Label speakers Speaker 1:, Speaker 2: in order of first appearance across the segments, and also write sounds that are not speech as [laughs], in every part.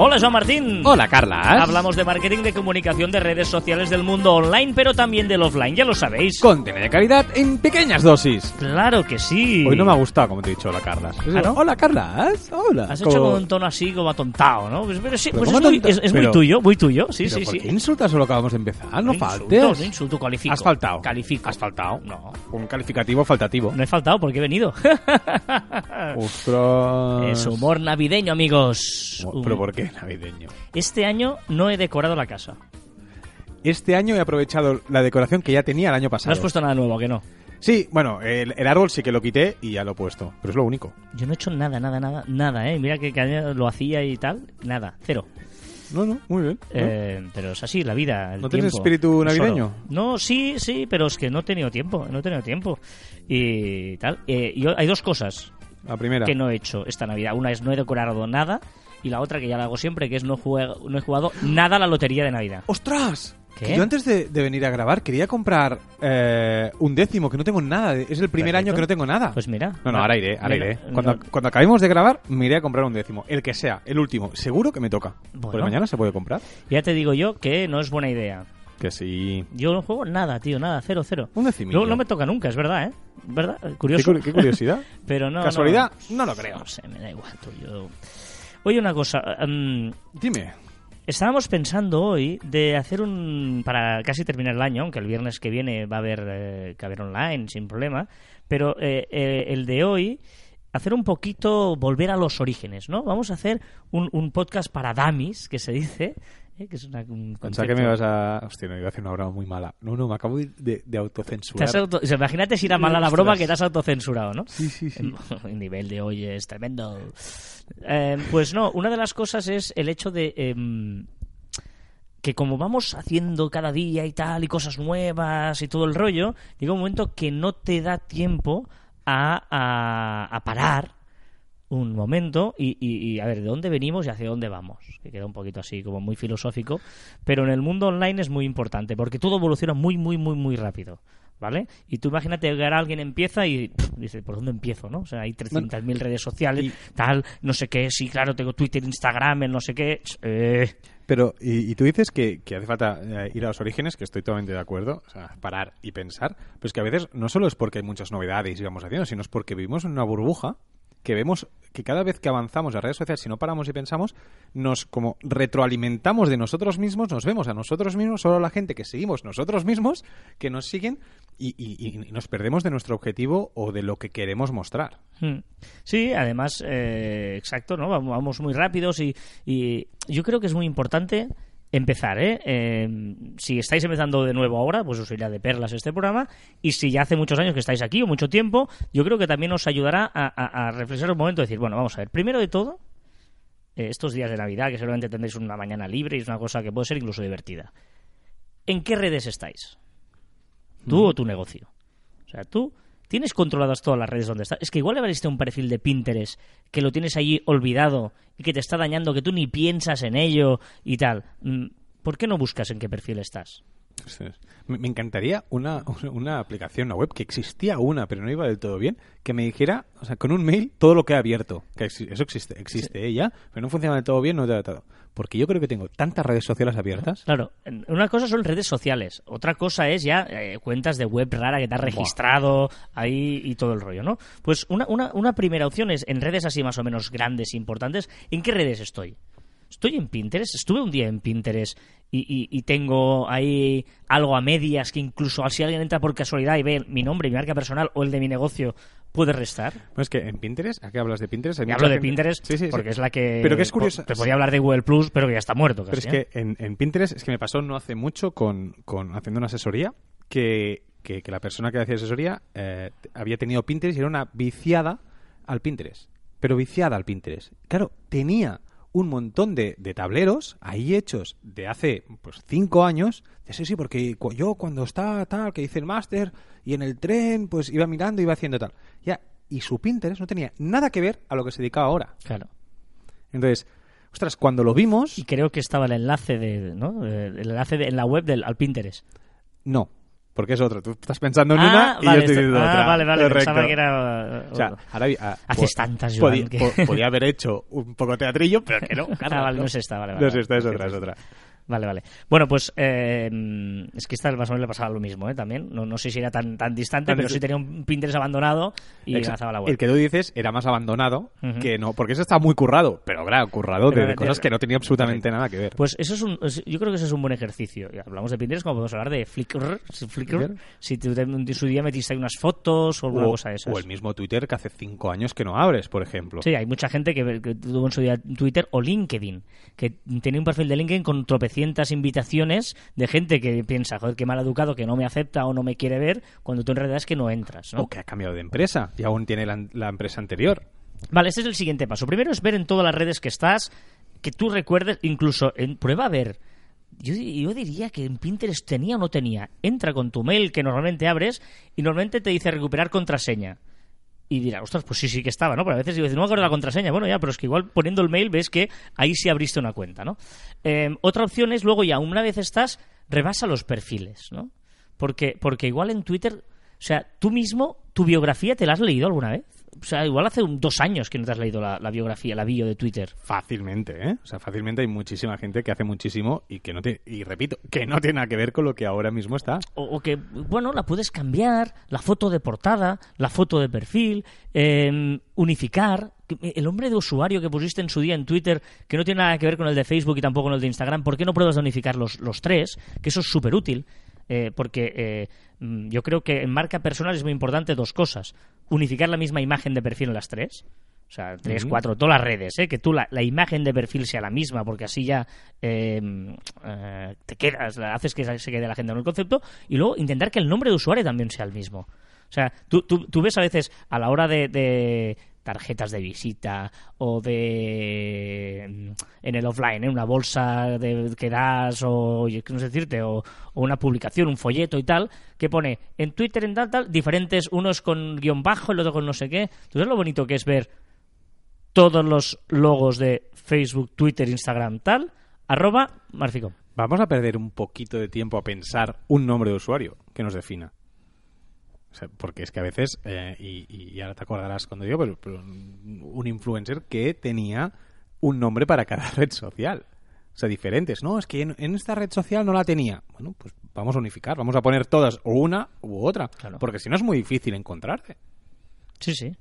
Speaker 1: Hola, Joan Martín.
Speaker 2: Hola, Carla.
Speaker 1: Hablamos de marketing, de comunicación, de redes sociales del mundo online, pero también del offline, ya lo sabéis.
Speaker 2: Contenido de calidad en pequeñas dosis.
Speaker 1: Claro que sí.
Speaker 2: Hoy no me ha gustado, como te he dicho, hola, Carla.
Speaker 1: ¿Ah, no?
Speaker 2: Hola, Carla. Hola.
Speaker 1: Has hecho como un tono así, como atontado, ¿no? Pues, pero sí,
Speaker 2: Pero
Speaker 1: pues
Speaker 2: ¿cómo
Speaker 1: es, muy, es- tuyo, muy tuyo. Sí,
Speaker 2: ¿Pero
Speaker 1: sí,
Speaker 2: ¿por
Speaker 1: sí.
Speaker 2: qué insultas solo acabamos de empezar? No, faltes.
Speaker 1: Insulto, no insulto, califico.
Speaker 2: Has faltado.
Speaker 1: Califico.
Speaker 2: Has faltado.
Speaker 1: No.
Speaker 2: Un calificativo faltativo.
Speaker 1: No he faltado porque he venido. [laughs]
Speaker 2: Ostras.
Speaker 1: es humor navideño, amigos.
Speaker 2: ¿Pero por qué navideño?
Speaker 1: Este año no he decorado la casa.
Speaker 2: Este año he aprovechado la decoración que ya tenía el año
Speaker 1: No
Speaker 2: pasado.
Speaker 1: has puesto nada nuevo, que no.
Speaker 2: Sí, bueno, el, el árbol sí que lo quité y ya lo he puesto. Pero es lo único.
Speaker 1: Yo no he hecho nada, nada, nada, nada, ¿eh? Mira que, lo hacía y tal. Nada, cero.
Speaker 2: No, no, muy bien. ¿no?
Speaker 1: Eh, pero es así, la vida. el
Speaker 2: ¿No tienes espíritu navideño?
Speaker 1: No, sí, sí, pero es que no he tenido tiempo, no he tenido tiempo. Y tal. Eh, yo, hay dos cosas
Speaker 2: La primera.
Speaker 1: que no he hecho esta Navidad. Una es no he decorado nada y la otra que ya la hago siempre, que es no, juego, no he jugado nada a la lotería de Navidad.
Speaker 2: ¡Ostras!
Speaker 1: ¿Qué?
Speaker 2: Que yo antes de, de venir a grabar quería comprar eh, un décimo, que no tengo nada. Es el primer
Speaker 1: Perfecto.
Speaker 2: año que no tengo nada.
Speaker 1: Pues mira.
Speaker 2: no, no, ahora iré, ahora
Speaker 1: Mira,
Speaker 2: iré. Cuando,
Speaker 1: no-
Speaker 2: cuando acabemos de grabar, me iré a comprar un décimo. El que sea, el último. Seguro que me toca.
Speaker 1: Bueno.
Speaker 2: Porque mañana se puede comprar.
Speaker 1: ya te digo yo que no es buena idea.
Speaker 2: Que sí.
Speaker 1: Yo no juego nada, tío, nada, cero, cero.
Speaker 2: Un decimillo.
Speaker 1: No, no me toca nunca, es verdad, ¿eh? ¿Verdad? Curioso.
Speaker 2: cu- qué curiosidad. [laughs]
Speaker 1: Pero no.
Speaker 2: ¿Casualidad?
Speaker 1: No,
Speaker 2: No lo creo.
Speaker 1: no sé, me da igual, tú, yo... Oye, una cosa. mm,
Speaker 2: Dime.
Speaker 1: estábamos pensando hoy de hacer un. Para casi terminar el año, aunque el viernes que viene va a haber eh, que haber online sin problema. Pero eh, eh, el de hoy. Hacer un poquito, volver a los orígenes, ¿no? Vamos a hacer un, un podcast para damis, que se dice, ¿eh? que es una, un
Speaker 2: Pensaba que me ibas a. Hostia, no iba a hacer una broma muy mala. No, no, me acabo de, de autocensurar.
Speaker 1: has auto- o sea, Imagínate si era mala la broma que te has autocensurado, ¿no?
Speaker 2: Sí, sí, sí. [laughs]
Speaker 1: El nivel de hoy es tremendo. Eh, pues no, una de las cosas es el hecho de em, que como vamos haciendo cada día y tal, y cosas nuevas y todo el rollo, llega un momento que no te da tiempo a, a- a parar un momento y, y- y a ver de dónde venimos y hacia dónde vamos. Que queda un poquito así, como muy filosófico. Pero en el mundo online es muy importante porque todo evoluciona muy, muy, muy, muy rápido. ¿Vale? Y tú imagínate que ahora alguien empieza y pff, dice, ¿por dónde empiezo? ¿no? O sea, hay 300.000 redes sociales, tal, no sé qué, sí, claro, tengo Twitter, Instagram, el no sé qué. eh,
Speaker 2: Pero, y, y tú dices que, que hace falta eh, ir a los orígenes, que estoy totalmente de acuerdo, o sea, parar y pensar, pero es que a veces no solo es porque hay muchas novedades y vamos haciendo, sino es porque vivimos en una burbuja que vemos que cada vez que avanzamos en redes sociales, si no paramos y pensamos, nos como retroalimentamos de nosotros mismos, nos vemos a nosotros mismos, solo la gente que seguimos nosotros mismos, que nos siguen y, y- y nos perdemos de nuestro objetivo o de lo que queremos mostrar.
Speaker 1: Hmm. Sí, además, eh, exacto, ¿no? Vamos muy rápidos y, y yo creo que es muy importante empezar, ¿eh? Eh, Si estáis empezando de nuevo ahora, pues os irá de perlas este programa. Y si ya hace muchos años que estáis aquí o mucho tiempo, yo creo que también os ayudará a, a- a reflexionar un momento y decir, bueno, vamos a ver, primero de todo, eh, estos días de Navidad, que seguramente tendréis una mañana libre y es una cosa que puede ser incluso divertida. ¿En qué redes estáis? ¿Tú o tu negocio? O sea, tú tienes controladas todas las redes donde estás. Es que igual abriste un perfil de Pinterest que lo tienes allí olvidado y que te está dañando, que tú ni piensas en ello y tal. Mm, ¿Por qué no buscas en qué perfil estás?
Speaker 2: Me, encantaría una, [laughs] una aplicación, una web, que existía una, pero no iba del todo bien, que me dijera, o sea, con un mail, todo lo que he abierto. Que eso existe, existe ella, pero no funciona del todo bien, no te da todo. Porque yo creo que tengo tantas redes sociales abiertas.
Speaker 1: Claro, una cosa son redes sociales, otra cosa es ya eh, cuentas de web rara que te has registrado ahí y todo el rollo, ¿no? Pues una, una, una primera opción es en redes así más o menos grandes e importantes, ¿en qué redes estoy? Estoy en Pinterest, estuve un día en Pinterest y, y- y tengo ahí algo a medias que incluso si alguien entra por casualidad y ve mi nombre, mi marca personal o el de mi negocio, puede restar.
Speaker 2: No, es que en Pinterest, ¿a qué hablas de Pinterest? Hay
Speaker 1: hablo de
Speaker 2: gente-
Speaker 1: Pinterest
Speaker 2: Sí, sí, sí.
Speaker 1: porque es la que...
Speaker 2: Pero que es curioso.
Speaker 1: Te podía hablar de Google Plus, pero que ya está muerto
Speaker 2: Pero es
Speaker 1: ¿eh?
Speaker 2: que en, en Pinterest, es que me pasó no hace mucho con, con haciendo una asesoría, que, que, que la persona que hacía asesoría eh, había tenido Pinterest y era una viciada al Pinterest. Pero viciada al Pinterest. Claro, tenía un montón de, de tableros ahí hechos de hace pues cinco años. De, sí, sí, porque cu- yo cuando estaba tal, que hice el máster y en el tren, pues iba mirando, iba haciendo tal. Ya, y su Pinterest no tenía nada que ver a lo que se dedicaba ahora.
Speaker 1: Claro.
Speaker 2: Entonces, ostras, cuando lo vimos...
Speaker 1: Y creo que estaba el enlace de, ¿no? Eh, El enlace de- en la web del al Pinterest.
Speaker 2: No, porque es otro. Tú estás pensando en
Speaker 1: Ah,
Speaker 2: una y
Speaker 1: vale,
Speaker 2: yo estoy
Speaker 1: esto-
Speaker 2: diciendo
Speaker 1: ah,
Speaker 2: otra.
Speaker 1: vale, vale,
Speaker 2: Correcto.
Speaker 1: pensaba que era...
Speaker 2: O sea, ahora, ah,
Speaker 1: Haces
Speaker 2: po-
Speaker 1: tantas, Joan,
Speaker 2: podía,
Speaker 1: que-
Speaker 2: po- podía haber hecho un poco teatrillo, pero que no. [laughs]
Speaker 1: Ah, vale, no es esta, vale, vale,
Speaker 2: No es esta, es otra, es otra.
Speaker 1: Vale, vale. Bueno, pues eh, es que esta más o menos le pasaba lo mismo, ¿eh? También. No, no sé si era tan, tan distante,
Speaker 2: Tan
Speaker 1: pero sí tenía un Pinterest abandonado y
Speaker 2: Exacto.
Speaker 1: lanzaba la web.
Speaker 2: El que tú dices era más abandonado que no, porque ese está muy currado, pero claro, currado de,
Speaker 1: Pero
Speaker 2: de
Speaker 1: de-
Speaker 2: cosas que no tenía absolutamente nada que ver.
Speaker 1: Pues eso es un, yo creo que eso es un buen ejercicio. Hablamos de Pinterest como podemos hablar de Flickr. si Flickr, si tú en su día metiste ahí unas fotos o alguna
Speaker 2: o,
Speaker 1: cosa de esas.
Speaker 2: o el mismo Twitter que hace cinco años que no abres, por ejemplo.
Speaker 1: Sí, hay mucha gente que, que tuvo en su día Twitter o LinkedIn, que tiene un perfil de LinkedIn con tropecientas invitaciones de gente que piensa, joder, qué mal educado, que no me acepta o no me quiere ver, cuando tú en realidad es que no entras, ¿no?
Speaker 2: O que ha cambiado de empresa y aún tiene la, la empresa anterior.
Speaker 1: Vale, ese es el siguiente paso. Primero es ver en todas las redes que estás, que tú recuerdes, incluso en prueba a ver. Yo, yo diría que en Pinterest tenía o no tenía. Entra con tu mail que normalmente abres y normalmente te dice recuperar contraseña. Y dirás, ostras, pues sí, sí que estaba, ¿no? Pero a veces digo, no me acuerdo la contraseña. Bueno, ya, pero es que igual poniendo el mail ves que ahí sí abriste una cuenta, ¿no? Eh, otra opción es luego ya, una vez estás, rebasa los perfiles, ¿no? Porque, porque igual en Twitter, o sea, tú mismo, tu biografía, ¿te la has leído alguna vez? O sea, igual hace un- dos años que no te has leído la, la biografía, la bio de Twitter.
Speaker 2: Fácilmente, ¿eh? O sea, fácilmente hay muchísima gente que hace muchísimo y que no te, y repito, que no tiene nada que ver con lo que ahora mismo está.
Speaker 1: O, o que, bueno, la puedes cambiar, la foto de portada, la foto de perfil, eh, unificar. El nombre de usuario que pusiste en su día en Twitter, que no tiene nada que ver con el de Facebook y tampoco con el de Instagram, ¿por qué no pruebas de unificar los, los tres? Que eso es súper útil. eh, porque eh, mm, yo creo que en marca personal es muy importante dos cosas. Unificar la misma imagen de perfil en las tres. O sea, tres, cuatro, todas las redes, ¿eh? que tú la, la imagen de perfil sea la misma, porque así ya eh, eh, te quedas, haces que se quede la gente en el concepto, y luego intentar que el nombre de usuario también sea el mismo. O sea, tú, tú, tú ves a veces a la hora de, de tarjetas de visita o de mm, en el offline, ¿eh? una bolsa de, que das o no sé decirte o, una publicación, un folleto y tal, que pone en Twitter en tal tal diferentes, unos con guion bajo, el otro con no sé qué. Entonces lo bonito que es ver todos los logos de Facebook, Twitter, Instagram, tal, arroba Marficom.
Speaker 2: Vamos a perder un poquito de tiempo a pensar un nombre de usuario que nos defina. Sea, porque es que a veces, eh, y, y ahora te acordarás cuando digo, pero, pero un influencer que tenía un nombre para cada [laughs] red social. O sea, diferentes. No, es que en, en esta red social no la tenía. Bueno, pues vamos a unificar, vamos a poner todas, o una u otra.
Speaker 1: Claro.
Speaker 2: Porque si no es muy difícil encontrarte.
Speaker 1: Sí, sí.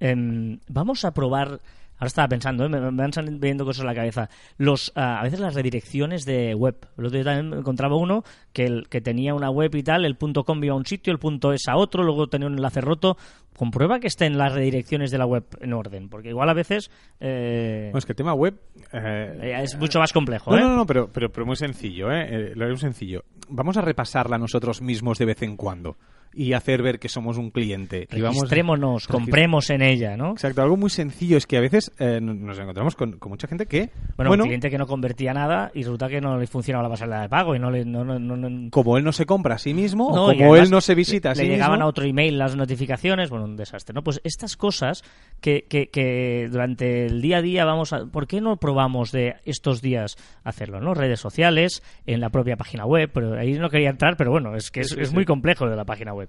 Speaker 1: Em, vamos a probar. Ahora estaba pensando, ¿eh? me, van saliendo viendo cosas en la cabeza. Los, ah, a veces las redirecciones de web. El otro día también encontraba uno que, el, que tenía una web y tal, el punto .com iba a un sitio, el punto .es a otro, luego tenía un enlace roto. Comprueba que estén las redirecciones de la web en orden, porque igual a veces eh,
Speaker 2: Bueno, es que el tema web... eh,
Speaker 1: es mucho más complejo.
Speaker 2: No,
Speaker 1: ¿eh?
Speaker 2: no, no, pero, pero, pero muy sencillo, ¿eh? Lo es sencillo. Vamos a repasarla nosotros mismos de vez en cuando y hacer ver que somos un cliente. Vamos
Speaker 1: Registrémonos,
Speaker 2: Regist-
Speaker 1: compremos en ella, ¿no?
Speaker 2: Exacto, algo muy sencillo es que a veces eh, nos encontramos con, con mucha gente que,
Speaker 1: Bueno,
Speaker 2: bueno,
Speaker 1: un cliente que no convertía nada y resulta que no le funcionaba la pasarela de pago y no le... No, no, no- no-
Speaker 2: como él no se compra a sí mismo,
Speaker 1: No,
Speaker 2: o como
Speaker 1: además
Speaker 2: él no se visita a
Speaker 1: le
Speaker 2: sí
Speaker 1: llegaban
Speaker 2: mismo,
Speaker 1: a otro email las notificaciones, bueno, un desastre, ¿no? Pues estas cosas que, que, que durante el día a día vamos a... ¿Por qué no probamos de estos días hacerlo, no? Redes sociales, en la propia página web, pero ahí no quería entrar, pero bueno, es que es,
Speaker 2: Sí, sí,
Speaker 1: es muy complejo de la página web.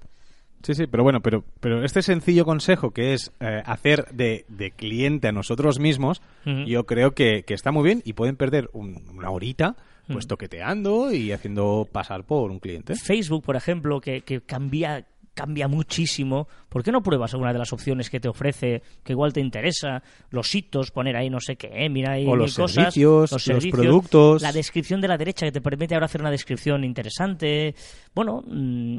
Speaker 2: Sí, sí, pero bueno, pero, pero este sencillo consejo que es eh, hacer de, de cliente a nosotros mismos, yo creo que, que está muy bien y pueden perder un- una horita pues toqueteando y haciendo pasar por un cliente.
Speaker 1: Facebook, por ejemplo, que, que cambia cambia muchísimo. ¿Por qué no pruebas alguna de las opciones que te ofrece, que igual te interesa? Los hitos, poner ahí no sé qué, ¿eh? mira ahí
Speaker 2: O los
Speaker 1: cosas,
Speaker 2: servicios, los productos.
Speaker 1: La descripción de la derecha que te permite ahora hacer una descripción interesante. Bueno, mm,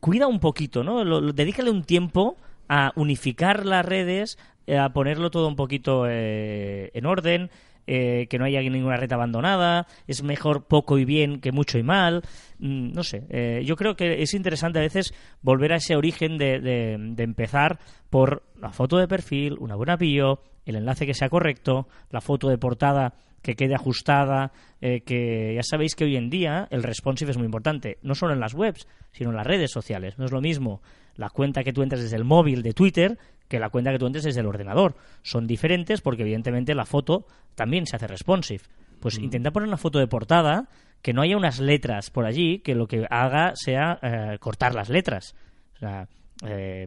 Speaker 1: cuida un poquito, ¿no? Lo- dedícale un tiempo a unificar las redes, eh, a ponerlo todo un poquito eh, en orden, eh, que no haya ninguna red abandonada, es mejor poco y bien que mucho y mal, Mm, no sé, eh, yo creo que es interesante a veces volver a ese origen de, de- de empezar por la foto de perfil, una buena bio, el enlace que sea correcto, la foto de portada que quede ajustada, eh, que ya sabéis que hoy en día el responsive es muy importante, no solo en las webs, sino en las redes sociales. No es lo mismo la cuenta que tú entres desde el móvil de Twitter que la cuenta que tú entres desde el ordenador. Son diferentes porque evidentemente la foto también se hace responsive. Pues intenta poner una foto de portada que no haya unas letras por allí que lo que haga sea eh, cortar las letras. O sea, eh,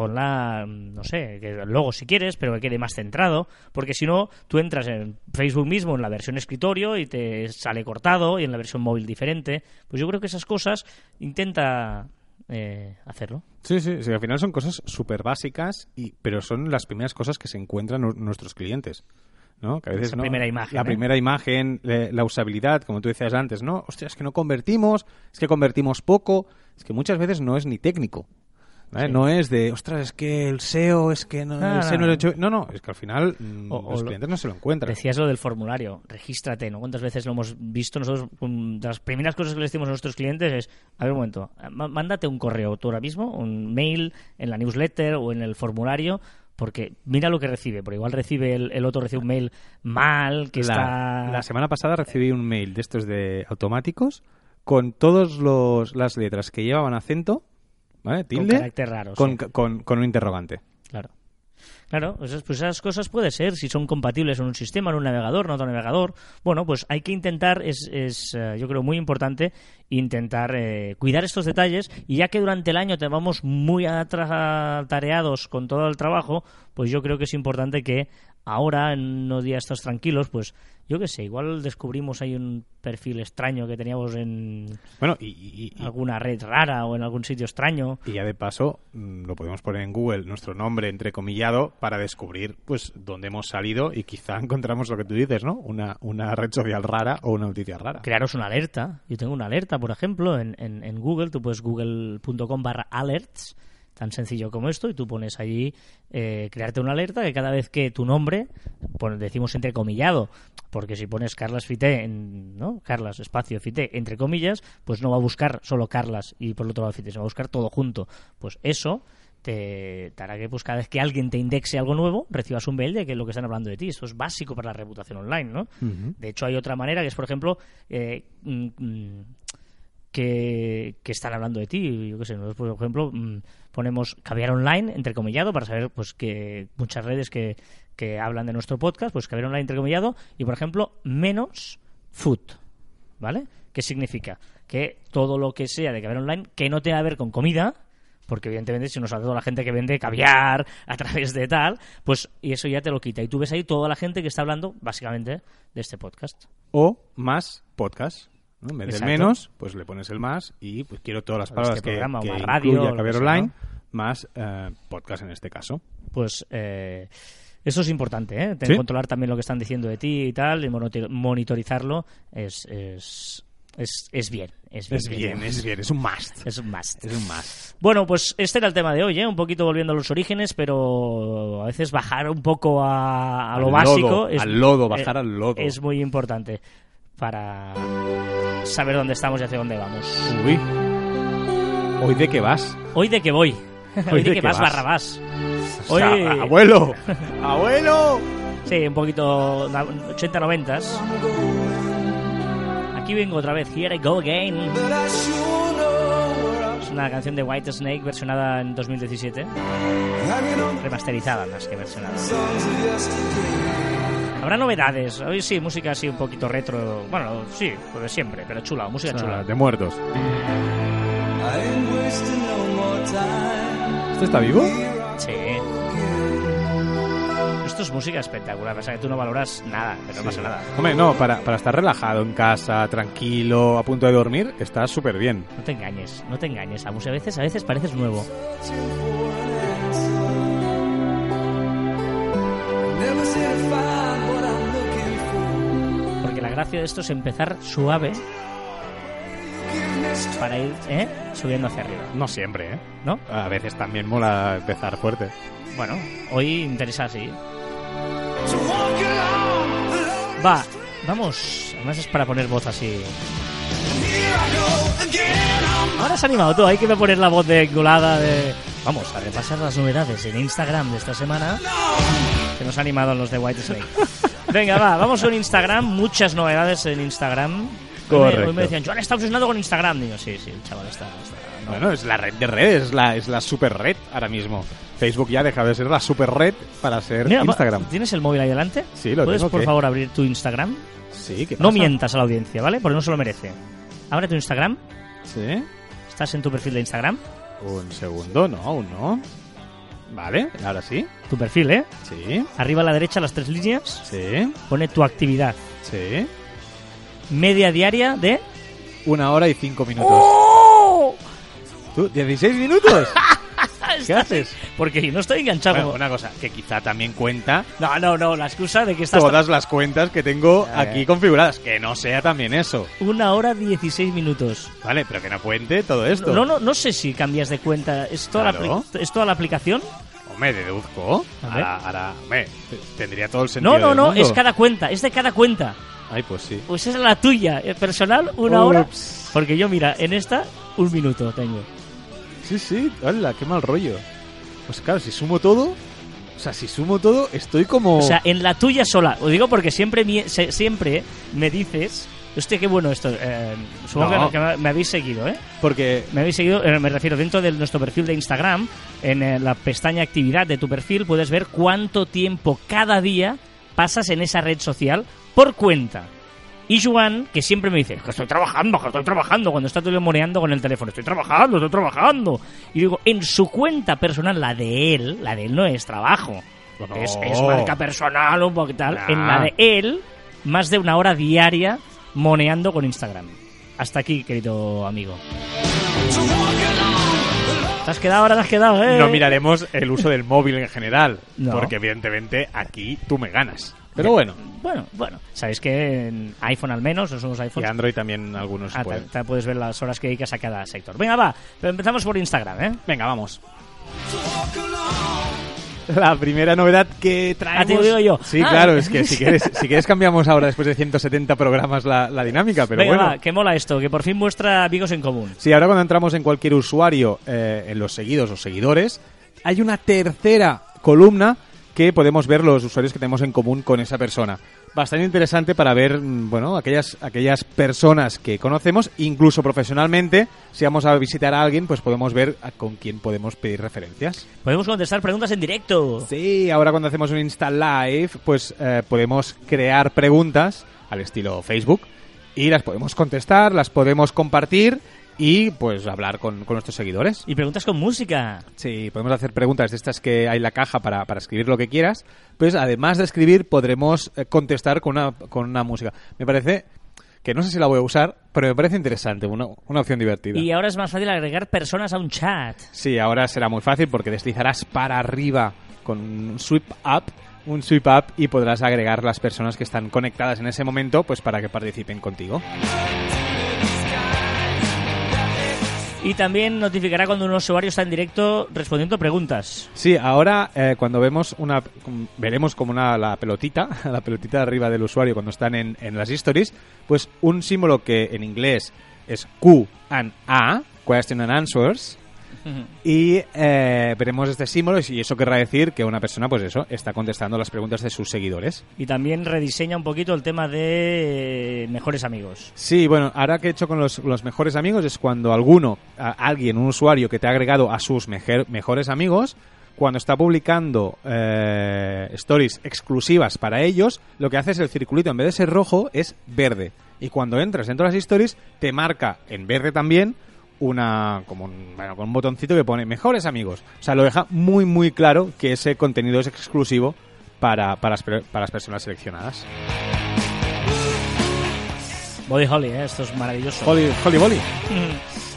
Speaker 1: ponla, no sé, que luego si quieres, pero que quede más centrado, porque si no, tú entras en Facebook mismo en la versión escritorio y te sale cortado y en la versión móvil diferente. Pues yo creo que esas cosas intenta eh, hacerlo.
Speaker 2: Sí, sí, sí, al final son cosas súper básicas, y, pero son las primeras cosas que se encuentran nu- nuestros clientes. ¿no? Que a veces,
Speaker 1: Esa
Speaker 2: ¿no?
Speaker 1: primera imagen,
Speaker 2: La
Speaker 1: ¿eh?
Speaker 2: primera imagen, la usabilidad, como tú decías antes, ¿no? Hostia, es que no convertimos, es que convertimos poco. Es que muchas veces no es ni técnico.
Speaker 1: Sí.
Speaker 2: No es de, ostras, es que el SEO, es que no,
Speaker 1: No,
Speaker 2: el SEO
Speaker 1: no.
Speaker 2: no lo he hecho. No, no, es que al final mm,
Speaker 1: o
Speaker 2: los
Speaker 1: lo-
Speaker 2: clientes no se lo encuentran.
Speaker 1: Decías lo del formulario, regístrate, ¿no? ¿Cuántas veces lo hemos visto nosotros? De las primeras cosas que les decimos a nuestros clientes es, a ver un momento, mándate un correo tú ahora mismo, un mail en la newsletter o en el formulario, porque mira lo que recibe, porque igual recibe el, el otro recibe un mail mal, que
Speaker 2: la,
Speaker 1: está...
Speaker 2: la semana pasada recibí un mail de estos de automáticos con todas las letras que llevaban acento, ¿vale?
Speaker 1: con
Speaker 2: Tilde,
Speaker 1: carácter raro.
Speaker 2: con,
Speaker 1: sí.
Speaker 2: con- con un interrogante.
Speaker 1: Claro. Claro, pues esas, pues esas cosas puede ser, si son compatibles en un sistema, en un navegador, en otro navegador. Bueno, pues hay que intentar, es, es eh, yo creo muy importante, intentar eh, cuidar estos detalles y ya que durante el año te vamos muy atareados con todo el trabajo, pues yo creo que es importante que ahora, en unos días estos tranquilos, pues yo qué sé, igual descubrimos ahí un perfil extraño que teníamos en
Speaker 2: Bueno, y, y- y-
Speaker 1: alguna red rara o en algún sitio extraño.
Speaker 2: y ya de paso mm, lo podemos poner en Google, nuestro nombre entrecomillado, para descubrir pues dónde hemos salido y quizá [laughs] encontramos lo que tú dices, ¿no? Una, una red social rara o una noticia rara.
Speaker 1: crearos una alerta. Yo tengo una alerta, por ejemplo, en, en, en Google. Tú puedes google.com barra alerts, tan sencillo como esto, y tú pones allí eh, crearte una alerta que cada vez que tu nombre, pon- decimos entrecomillado, porque si pones Carlas Fité, en, ¿no? Carlas espacio Fité, entre comillas, pues no va a buscar solo Carlas y por el otro lado Fité, se va a buscar todo junto. Pues eso te, te hará que pues, cada vez que alguien te indexe algo nuevo, recibas un mail de que es lo que están hablando de ti. Eso es básico para la reputación online, ¿no? De hecho, hay otra manera que es, por ejemplo, eh, mm, mm, que, que están hablando de ti. Yo qué sé, nosotros, por ejemplo, mm, ponemos caviar online, entrecomillado, para saber pues que muchas redes que, que hablan de nuestro podcast, pues caviar online, entrecomillado, y, por ejemplo, menos food, ¿vale? ¿Qué significa? Que todo lo que sea de caviar online que no tenga que ver con comida, porque evidentemente si nos ha dado la gente que vende caviar a través de tal, pues y eso ya te lo quita. Y tú ves ahí toda la gente que está hablando básicamente de este podcast.
Speaker 2: O más podcast. ¿No? En vez del
Speaker 1: Exacto.
Speaker 2: menos, pues le pones el más y pues quiero todas las palabras
Speaker 1: este
Speaker 2: que,
Speaker 1: programa, o
Speaker 2: que
Speaker 1: más radio,
Speaker 2: incluya
Speaker 1: sea,
Speaker 2: Online,
Speaker 1: ¿no?
Speaker 2: más eh, podcast en este caso.
Speaker 1: Pues eh, eso es importante, ¿eh?
Speaker 2: Sí.
Speaker 1: Controlar también lo que están diciendo de ti y tal, y monito- monitorizarlo es, es, es, es bien. Es bien,
Speaker 2: Es bien, es bien, es un must. [laughs]
Speaker 1: Es un must.
Speaker 2: Es un must.
Speaker 1: Bueno, pues este era el tema de hoy, ¿eh? Un poquito volviendo a los orígenes, pero a veces bajar un poco a, a lo
Speaker 2: Al
Speaker 1: básico.
Speaker 2: lodo,
Speaker 1: es,
Speaker 2: al lodo, bajar
Speaker 1: eh,
Speaker 2: al lodo.
Speaker 1: Es muy importante para saber dónde estamos y hacia dónde vamos.
Speaker 2: Uy. ¿Hoy de qué vas?
Speaker 1: Hoy de qué voy. [laughs] Hoy, de,
Speaker 2: de
Speaker 1: qué vas,
Speaker 2: vas?
Speaker 1: Barrabás.
Speaker 2: O sea,
Speaker 1: Hoy-
Speaker 2: ¡Abuelo! [laughs] ¡Abuelo!
Speaker 1: Sí, un poquito 80-90. Aquí vengo otra vez. Here I go again. Es una canción de White Snake versionada en 2017. Remasterizada más que versionada. Habrá novedades. Hoy sí, música así un poquito retro. Bueno, sí, lo de siempre, pero chula, música
Speaker 2: O sea,
Speaker 1: chula.
Speaker 2: de muertos. ¿Este está vivo?
Speaker 1: Sí. Esto es música espectacular. Pasa que tú no valoras nada, pero no pasa nada.
Speaker 2: Hombre, no, para, para estar relajado en casa, tranquilo, a punto de dormir, está súper bien.
Speaker 1: No te engañes, no te engañes. A veces, a veces pareces nuevo. La gracia de esto es empezar suave para ir ¿eh? subiendo hacia arriba,
Speaker 2: No siempre, ¿eh?
Speaker 1: ¿no?
Speaker 2: A veces también mola empezar fuerte.
Speaker 1: Bueno, hoy interesa así. Va, vamos. Además es para poner voz así. Ahora has animado tú, hay que poner la voz de engolada de... Vamos a repasar las novedades en Instagram de esta semana. Que nos ha animado los de White Snake. [laughs] Venga, va, vamos con Instagram. Muchas novedades en Instagram. Hoy me- Hoy
Speaker 2: Correcto.
Speaker 1: me decían, Joan está obsesionado con Instagram. Digo, sí, sí, el chaval está... está- no.
Speaker 2: Bueno, es la red de redes, es la, es la super red ahora mismo. Facebook ya deja de ser la super red para ser
Speaker 1: Mira,
Speaker 2: Instagram.
Speaker 1: ¿Tienes el móvil ahí delante?
Speaker 2: Sí, lo
Speaker 1: ¿Puedes,
Speaker 2: tengo,
Speaker 1: por
Speaker 2: ¿qué?
Speaker 1: favor, abrir tu Instagram?
Speaker 2: Sí, ¿qué
Speaker 1: No
Speaker 2: pasa?
Speaker 1: mientas a la audiencia, ¿vale? Porque no se lo merece. Abre tu Instagram.
Speaker 2: Sí.
Speaker 1: ¿Estás en tu perfil de Instagram?
Speaker 2: Un segundo, no, aún no. Vale, ahora sí.
Speaker 1: Tu perfil, ¿eh?
Speaker 2: Sí,
Speaker 1: Arriba a la derecha, las tres líneas,
Speaker 2: sí,
Speaker 1: pone tu actividad.
Speaker 2: sí.
Speaker 1: Media diaria de...
Speaker 2: Una hora y cinco minutos.
Speaker 1: ¡Oh!
Speaker 2: ¿Tú? ¿16 minutos? [laughs] ¿Qué haces?
Speaker 1: Porque yo no estoy enganchado.
Speaker 2: Bueno,
Speaker 1: como-
Speaker 2: una cosa, que quizá también cuenta
Speaker 1: No, no, no, la excusa de que estás
Speaker 2: todas las cuentas que tengo aquí configuradas. Que no sea también eso.
Speaker 1: una hora 16 minutos.
Speaker 2: Vale, pero que no cuente todo esto.
Speaker 1: No, no, no sé si cambias de cuenta. ¿Es toda, la,
Speaker 2: Claro.
Speaker 1: apli- ¿es toda la aplicación?
Speaker 2: Hombre, deduzco. Ahora, ahora, hombre, tendría todo el sentido
Speaker 1: No, no,
Speaker 2: del
Speaker 1: no,
Speaker 2: mundo.
Speaker 1: es cada cuenta, es de cada cuenta.
Speaker 2: Ay, pues sí.
Speaker 1: Pues es la tuya, eh, personal, una hora.
Speaker 2: Ups.
Speaker 1: Porque yo, mira, en esta, un minuto tengo.
Speaker 2: Sí, sí, hola, qué mal rollo. Pues claro, si sumo todo, o sea, si sumo todo, estoy como...
Speaker 1: O sea, en la tuya sola. Os digo porque siempre, mi- se- siempre me dices. Hostia, qué bueno esto. eh, supongo
Speaker 2: No.
Speaker 1: que, me habéis seguido, ¿eh?
Speaker 2: porque...
Speaker 1: Me habéis seguido, eh, me refiero, dentro de nuestro perfil de Instagram, en eh, la pestaña actividad de tu perfil, puedes ver cuánto tiempo cada día pasas en esa red social por cuenta. Y Joan, que siempre me dice, que estoy trabajando, que estoy trabajando, cuando está todo el día moneando con el teléfono, estoy trabajando, estoy trabajando. Y digo, en su cuenta personal, la de él, la de él no es trabajo,
Speaker 2: No.
Speaker 1: es, es marca personal, un poco tal.
Speaker 2: Nah.
Speaker 1: En la de él, más de una hora diaria moneando con Instagram. Hasta aquí, querido amigo. ¿Te has quedado ahora? ¿Te has quedado, eh?
Speaker 2: No miraremos el uso del móvil en general,
Speaker 1: No.
Speaker 2: porque evidentemente aquí tú me ganas. Pero bueno,
Speaker 1: Bueno, bueno. Sabéis que en iPhone al menos, no somos
Speaker 2: y
Speaker 1: iPhone.
Speaker 2: Android también algunos
Speaker 1: Ah,
Speaker 2: pueden.
Speaker 1: puedes ver las horas que dedicas a cada sector. Venga, va. Pero empezamos por Instagram, ¿eh?
Speaker 2: Venga, vamos. La primera novedad que traemos...
Speaker 1: Ah, te lo digo yo.
Speaker 2: Sí,
Speaker 1: Ah.
Speaker 2: claro, es que si quieres, si quieres cambiamos ahora después de 170 programas la, la dinámica, pero
Speaker 1: Venga,
Speaker 2: bueno.
Speaker 1: va, que mola esto, que por fin muestra amigos en común.
Speaker 2: Sí, ahora cuando entramos en cualquier usuario, eh, en los seguidos o seguidores, hay una tercera columna que podemos ver los usuarios que tenemos en común con esa persona. Bastante interesante para ver, mm, bueno, aquellas, aquellas personas que conocemos, incluso profesionalmente. Si vamos a visitar a alguien, pues podemos ver a- con quién podemos pedir referencias.
Speaker 1: Podemos contestar preguntas en directo.
Speaker 2: Sí, ahora cuando hacemos un Insta Live, pues eh, podemos crear preguntas al estilo Facebook y las podemos contestar, las podemos compartir y pues hablar con, con nuestros seguidores.
Speaker 1: Y preguntas con música.
Speaker 2: Sí, podemos hacer preguntas de estas que hay en la caja para, para escribir lo que quieras. Pues además de escribir, podremos eh, contestar con una, con una música. Me parece que no sé si la voy a usar, pero me parece interesante, una, una opción divertida.
Speaker 1: Y ahora es más fácil agregar personas a un chat.
Speaker 2: Sí, ahora será muy fácil porque deslizarás para arriba con un sweep up, un sweep up y podrás agregar las personas que están conectadas en ese momento pues para que participen contigo.
Speaker 1: Y también notificará cuando un usuario está en directo respondiendo preguntas.
Speaker 2: Sí, ahora eh, cuando vemos una veremos como una la pelotita, [laughs] la pelotita de arriba del usuario cuando están en, en las stories, pues un símbolo que en inglés es Q and A, question and answers, y eh, veremos este símbolo y eso querrá decir que una persona, pues eso, está contestando las preguntas de sus seguidores.
Speaker 1: Y también rediseña un poquito el tema de eh, mejores amigos.
Speaker 2: Sí, bueno, ahora que he hecho con los, los mejores amigos es cuando alguno, a- alguien, un usuario que te ha agregado a sus mejer- mejores amigos, cuando está publicando eh, stories exclusivas para ellos, lo que hace es el circulito, en vez de ser rojo, es verde. Y cuando entras dentro de las stories, te marca en verde también una como un, bueno, con un botoncito que pone mejores amigos. O sea, lo deja muy muy claro que ese contenido es exclusivo para, para, para las personas seleccionadas.
Speaker 1: Body Holly, ¿eh? esto es maravilloso.
Speaker 2: Holly, Holly Bolly.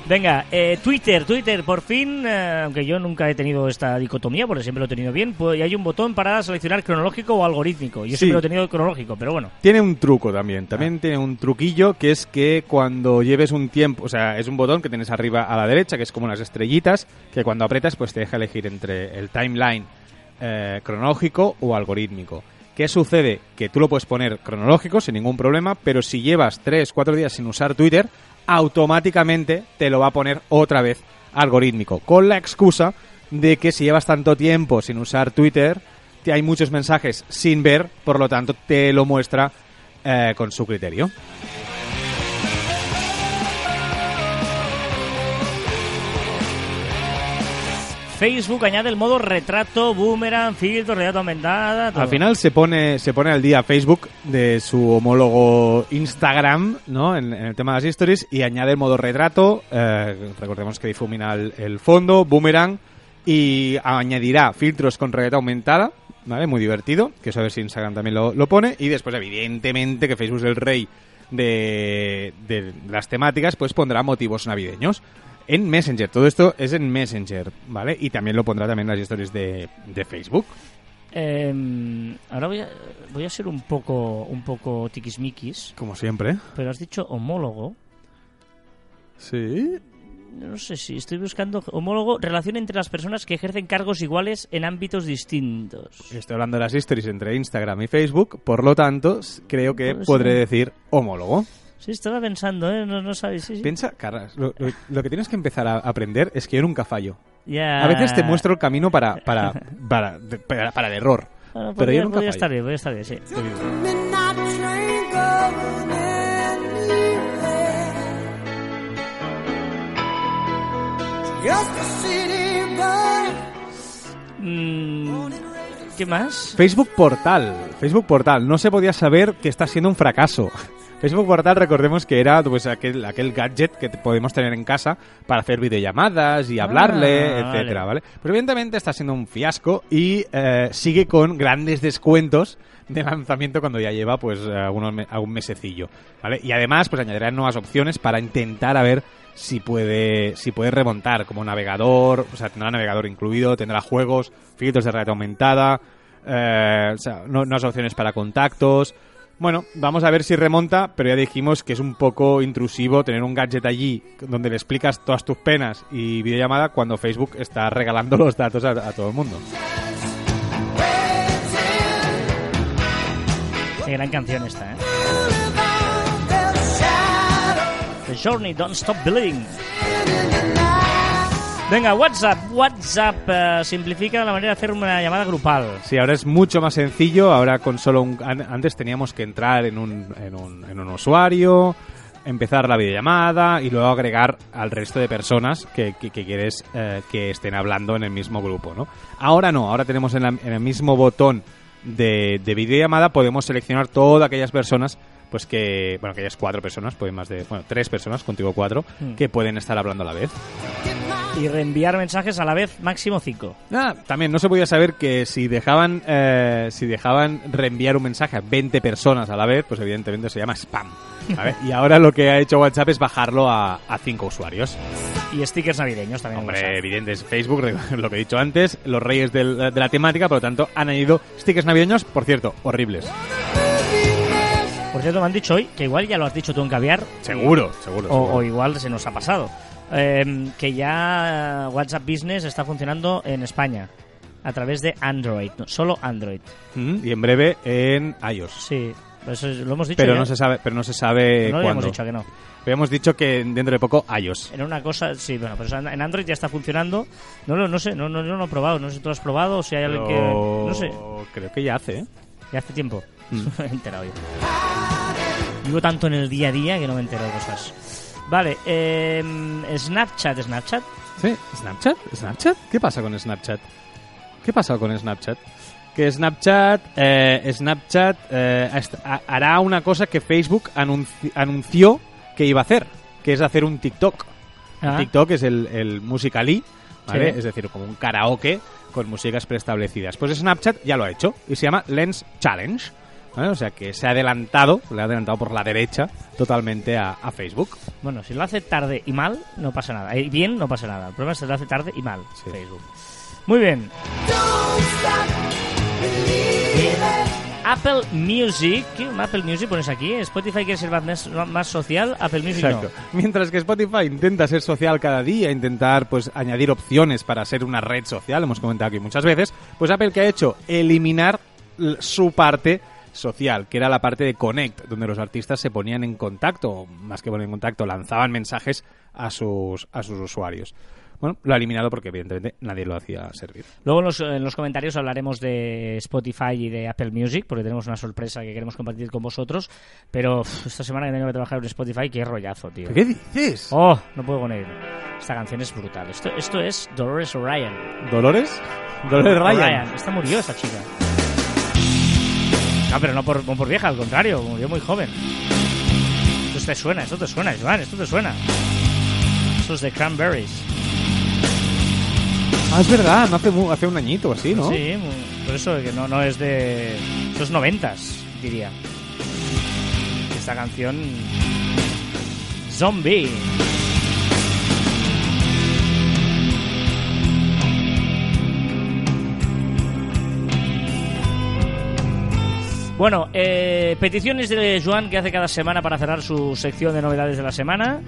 Speaker 1: Venga, eh, Twitter, Twitter, por fin, eh, aunque yo nunca he tenido esta dicotomía, porque siempre lo he tenido bien, pues hay un botón para seleccionar cronológico o algorítmico. Yo
Speaker 2: Sí.
Speaker 1: siempre lo he tenido cronológico, pero bueno.
Speaker 2: Tiene un truco también, también tiene un truquillo que es que cuando lleves un tiempo, o sea, es un botón que tienes arriba a la derecha, que es como unas estrellitas, que cuando apretas pues te deja elegir entre el timeline eh, cronológico o algorítmico. ¿Qué sucede? Que tú lo puedes poner cronológico sin ningún problema, pero si llevas 3, 4 días sin usar Twitter, automáticamente te lo va a poner otra vez algorítmico, con la excusa de que si llevas tanto tiempo sin usar Twitter, te- hay muchos mensajes sin ver, por lo tanto te lo muestra eh, con su criterio.
Speaker 1: Facebook añade el modo retrato, boomerang, filtro, realidad aumentada. todo.
Speaker 2: Al final se pone, se pone al día Facebook de su homólogo Instagram, ¿no? En, el tema de las stories y añade el modo retrato. eh, recordemos que difumina el, el fondo, boomerang y añadirá filtros con realidad aumentada, ¿vale? Muy divertido, que eso a ver si Instagram también lo, lo pone. Y después, evidentemente, que Facebook es el rey de, de las temáticas, pues pondrá motivos navideños. En Messenger, todo esto es en Messenger, ¿vale? Y también lo pondrá también en las stories de, de Facebook.
Speaker 1: Eh, ahora voy a, voy a ser un poco, un poco tiquismiquis,
Speaker 2: Como siempre.
Speaker 1: pero has dicho homólogo.
Speaker 2: Sí.
Speaker 1: No sé si estoy buscando homólogo, relación entre las personas que ejercen cargos iguales en ámbitos distintos.
Speaker 2: Estoy hablando de las stories entre Instagram y Facebook, por lo tanto, creo que podré decir homólogo.
Speaker 1: Sí, estaba pensando, ¿eh? No, no sabes. Sí, sí.
Speaker 2: Piensa, Carras, lo, lo- lo que tienes que empezar a aprender es que yo nunca fallo. A veces te muestro el camino para, para, [laughs] para, para, para el error.
Speaker 1: Bueno,
Speaker 2: pero
Speaker 1: podría,
Speaker 2: yo nunca
Speaker 1: podría
Speaker 2: fallo.
Speaker 1: estar bien, podría estar bien, sí.
Speaker 3: a.
Speaker 1: Mm, ¿Qué más?
Speaker 2: Facebook Portal. Facebook Portal. No se podía saber que está siendo un fracaso. Facebook Portal, recordemos que era pues aquel, aquel gadget que podemos tener en casa para hacer videollamadas y hablarle,
Speaker 1: Ah,
Speaker 2: etcétera, ¿vale? Pero evidentemente está siendo un fiasco y eh, sigue con grandes descuentos de lanzamiento cuando ya lleva pues algunos me- algún mesecillo, ¿vale? Y además pues añadirán nuevas opciones para intentar a ver si puede si puede remontar como navegador, o sea, tendrá navegador incluido, tendrá juegos, filtros de realidad aumentada, eh, o sea, no- nuevas opciones para contactos. Bueno, vamos a ver si remonta, pero ya dijimos que es un poco intrusivo tener un gadget allí donde le explicas todas tus penas y videollamada cuando Facebook está regalando [laughs] los datos a, todo el mundo.
Speaker 1: Qué gran canción esta, ¿eh? The Journey Don't Stop Believing. Venga, WhatsApp. WhatsApp eh, simplifica la manera de hacer una llamada grupal.
Speaker 2: Sí, ahora es mucho más sencillo. Ahora con solo un... an- Antes teníamos que entrar en un, en un, en un usuario, empezar la videollamada y luego agregar al resto de personas que, que- que quieres eh, que estén hablando en el mismo grupo, ¿no? Ahora no, ahora tenemos en, la- en el mismo botón de, de videollamada podemos seleccionar todas aquellas personas pues que, bueno, aquellas cuatro personas, pueden más de, bueno, tres personas, contigo cuatro,
Speaker 1: Mm.
Speaker 2: que pueden estar hablando a la vez.
Speaker 1: Y reenviar mensajes a la vez, máximo 5.
Speaker 2: Ah, también no se podía saber que si dejaban eh, si dejaban reenviar un mensaje a 20 personas a la vez, pues evidentemente se llama spam. ¿vale? y ahora lo que ha hecho WhatsApp es bajarlo a, a 5 usuarios.
Speaker 1: Y stickers navideños también.
Speaker 2: Hombre,
Speaker 1: WhatsApp.
Speaker 2: evidente es Facebook, [laughs] lo que he dicho antes, los reyes del- de la temática, por lo tanto han añadido stickers navideños, por cierto, horribles.
Speaker 1: Por cierto, me han dicho hoy, que igual ya lo has dicho tú en caviar.
Speaker 2: Seguro, seguro.
Speaker 1: O,
Speaker 2: seguro.
Speaker 1: o igual se nos ha pasado. Eh, que ya WhatsApp Business está funcionando en España. A través de Android. solo Android.
Speaker 2: Mm, y en breve en iOS.
Speaker 1: Sí. Eso es- lo hemos dicho.
Speaker 2: Pero
Speaker 1: ya.
Speaker 2: no se sabe, pero no se sabe
Speaker 1: No
Speaker 2: cuándo.
Speaker 1: hemos dicho que no.
Speaker 2: Habíamos dicho que dentro de poco iOS.
Speaker 1: Era una cosa, sí, bueno, pues en Android ya está funcionando. No, lo- no sé, no, no, no lo he probado. No sé si tú lo has probado o si hay alguien que.
Speaker 2: Pero
Speaker 1: No sé,
Speaker 2: Creo que ya hace, ¿eh?
Speaker 1: ya hace tiempo.
Speaker 2: Mm. [laughs]
Speaker 1: me he enterado yo. Vivo tanto en el día a día que no me entero de cosas. Vale, eh, Snapchat, Snapchat.
Speaker 2: Sí, Snapchat, Snapchat. ¿Qué pasa con Snapchat? ¿Qué pasa con Snapchat? Que Snapchat, eh, Snapchat eh, hará una cosa que Facebook anunci- anunció que iba a hacer, que es hacer un TikTok.
Speaker 1: Ah.
Speaker 2: TikTok es el, el Musical.ly, ¿vale?
Speaker 1: Sí.
Speaker 2: Es decir, como un karaoke con músicas preestablecidas. Pues Snapchat ya lo ha hecho y se llama Lens Challenge. ¿Vale? O sea que se ha adelantado, le ha adelantado por la derecha totalmente a, a Facebook.
Speaker 1: Bueno, si lo hace tarde y mal, no pasa nada. Y bien, no pasa nada. El problema es que lo hace tarde y mal,
Speaker 2: Sí.
Speaker 1: Facebook. Muy bien. Apple Music, ¿qué? Apple Music pones aquí. Spotify quiere ser más, más social, Apple Music
Speaker 2: Exacto. Mientras que Spotify intenta ser social cada día, intentar pues añadir opciones para ser una red social, hemos comentado aquí muchas veces, pues Apple que ha hecho eliminar su parte social, que era la parte de Connect, donde los artistas se ponían en contacto, más que poner en contacto, lanzaban mensajes a sus a sus usuarios. Bueno, lo ha eliminado porque evidentemente nadie lo hacía servir.
Speaker 1: Luego en los, en los comentarios hablaremos de Spotify y de Apple Music, porque tenemos una sorpresa que queremos compartir con vosotros. Pero esta semana que tengo que trabajar en Spotify, qué rollazo, tío.
Speaker 2: ¿Qué dices?
Speaker 1: Oh, no puedo con él. Esta canción es brutal. Esto, esto es Dolores O'Ryan.
Speaker 2: ¿Dolores? ¿Dolores Ryan?
Speaker 1: Esta murió, esta chica. No, pero no por, no por vieja, al contrario, murió muy joven. Esto te suena, esto te suena, Joan, esto te suena. Esto es de Cranberries.
Speaker 2: Ah, es verdad, no hace, hace un añito así, ¿no?
Speaker 1: Sí, por eso que no, no es de los noventas, diría. Esta canción... Zombie. Bueno, eh, peticiones de Joan que hace cada semana para cerrar su sección de novedades de la semana.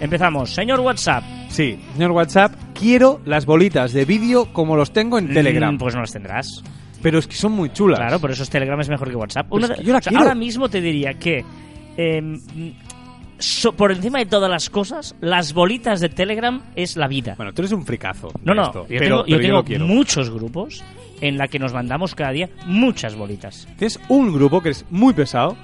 Speaker 1: Empezamos. Señor WhatsApp.
Speaker 2: Sí, señor WhatsApp, quiero las bolitas de vídeo como los tengo en Telegram.
Speaker 1: Mm, pues no las tendrás.
Speaker 2: Pero es que son muy chulas.
Speaker 1: Claro, por eso es Telegram es mejor que WhatsApp.
Speaker 2: Pues
Speaker 1: Una
Speaker 2: yo la
Speaker 1: o sea,
Speaker 2: quiero.
Speaker 1: ahora mismo te diría que eh, so- por encima de todas las cosas, las bolitas de Telegram es la vida.
Speaker 2: Bueno, tú eres un fricazo.
Speaker 1: no, no,
Speaker 2: esto,
Speaker 1: yo
Speaker 2: pero,
Speaker 1: tengo, yo
Speaker 2: pero
Speaker 1: tengo
Speaker 2: lo quiero.
Speaker 1: muchos grupos en la que nos mandamos cada día muchas bolitas.
Speaker 2: Tienes un grupo que es muy pesado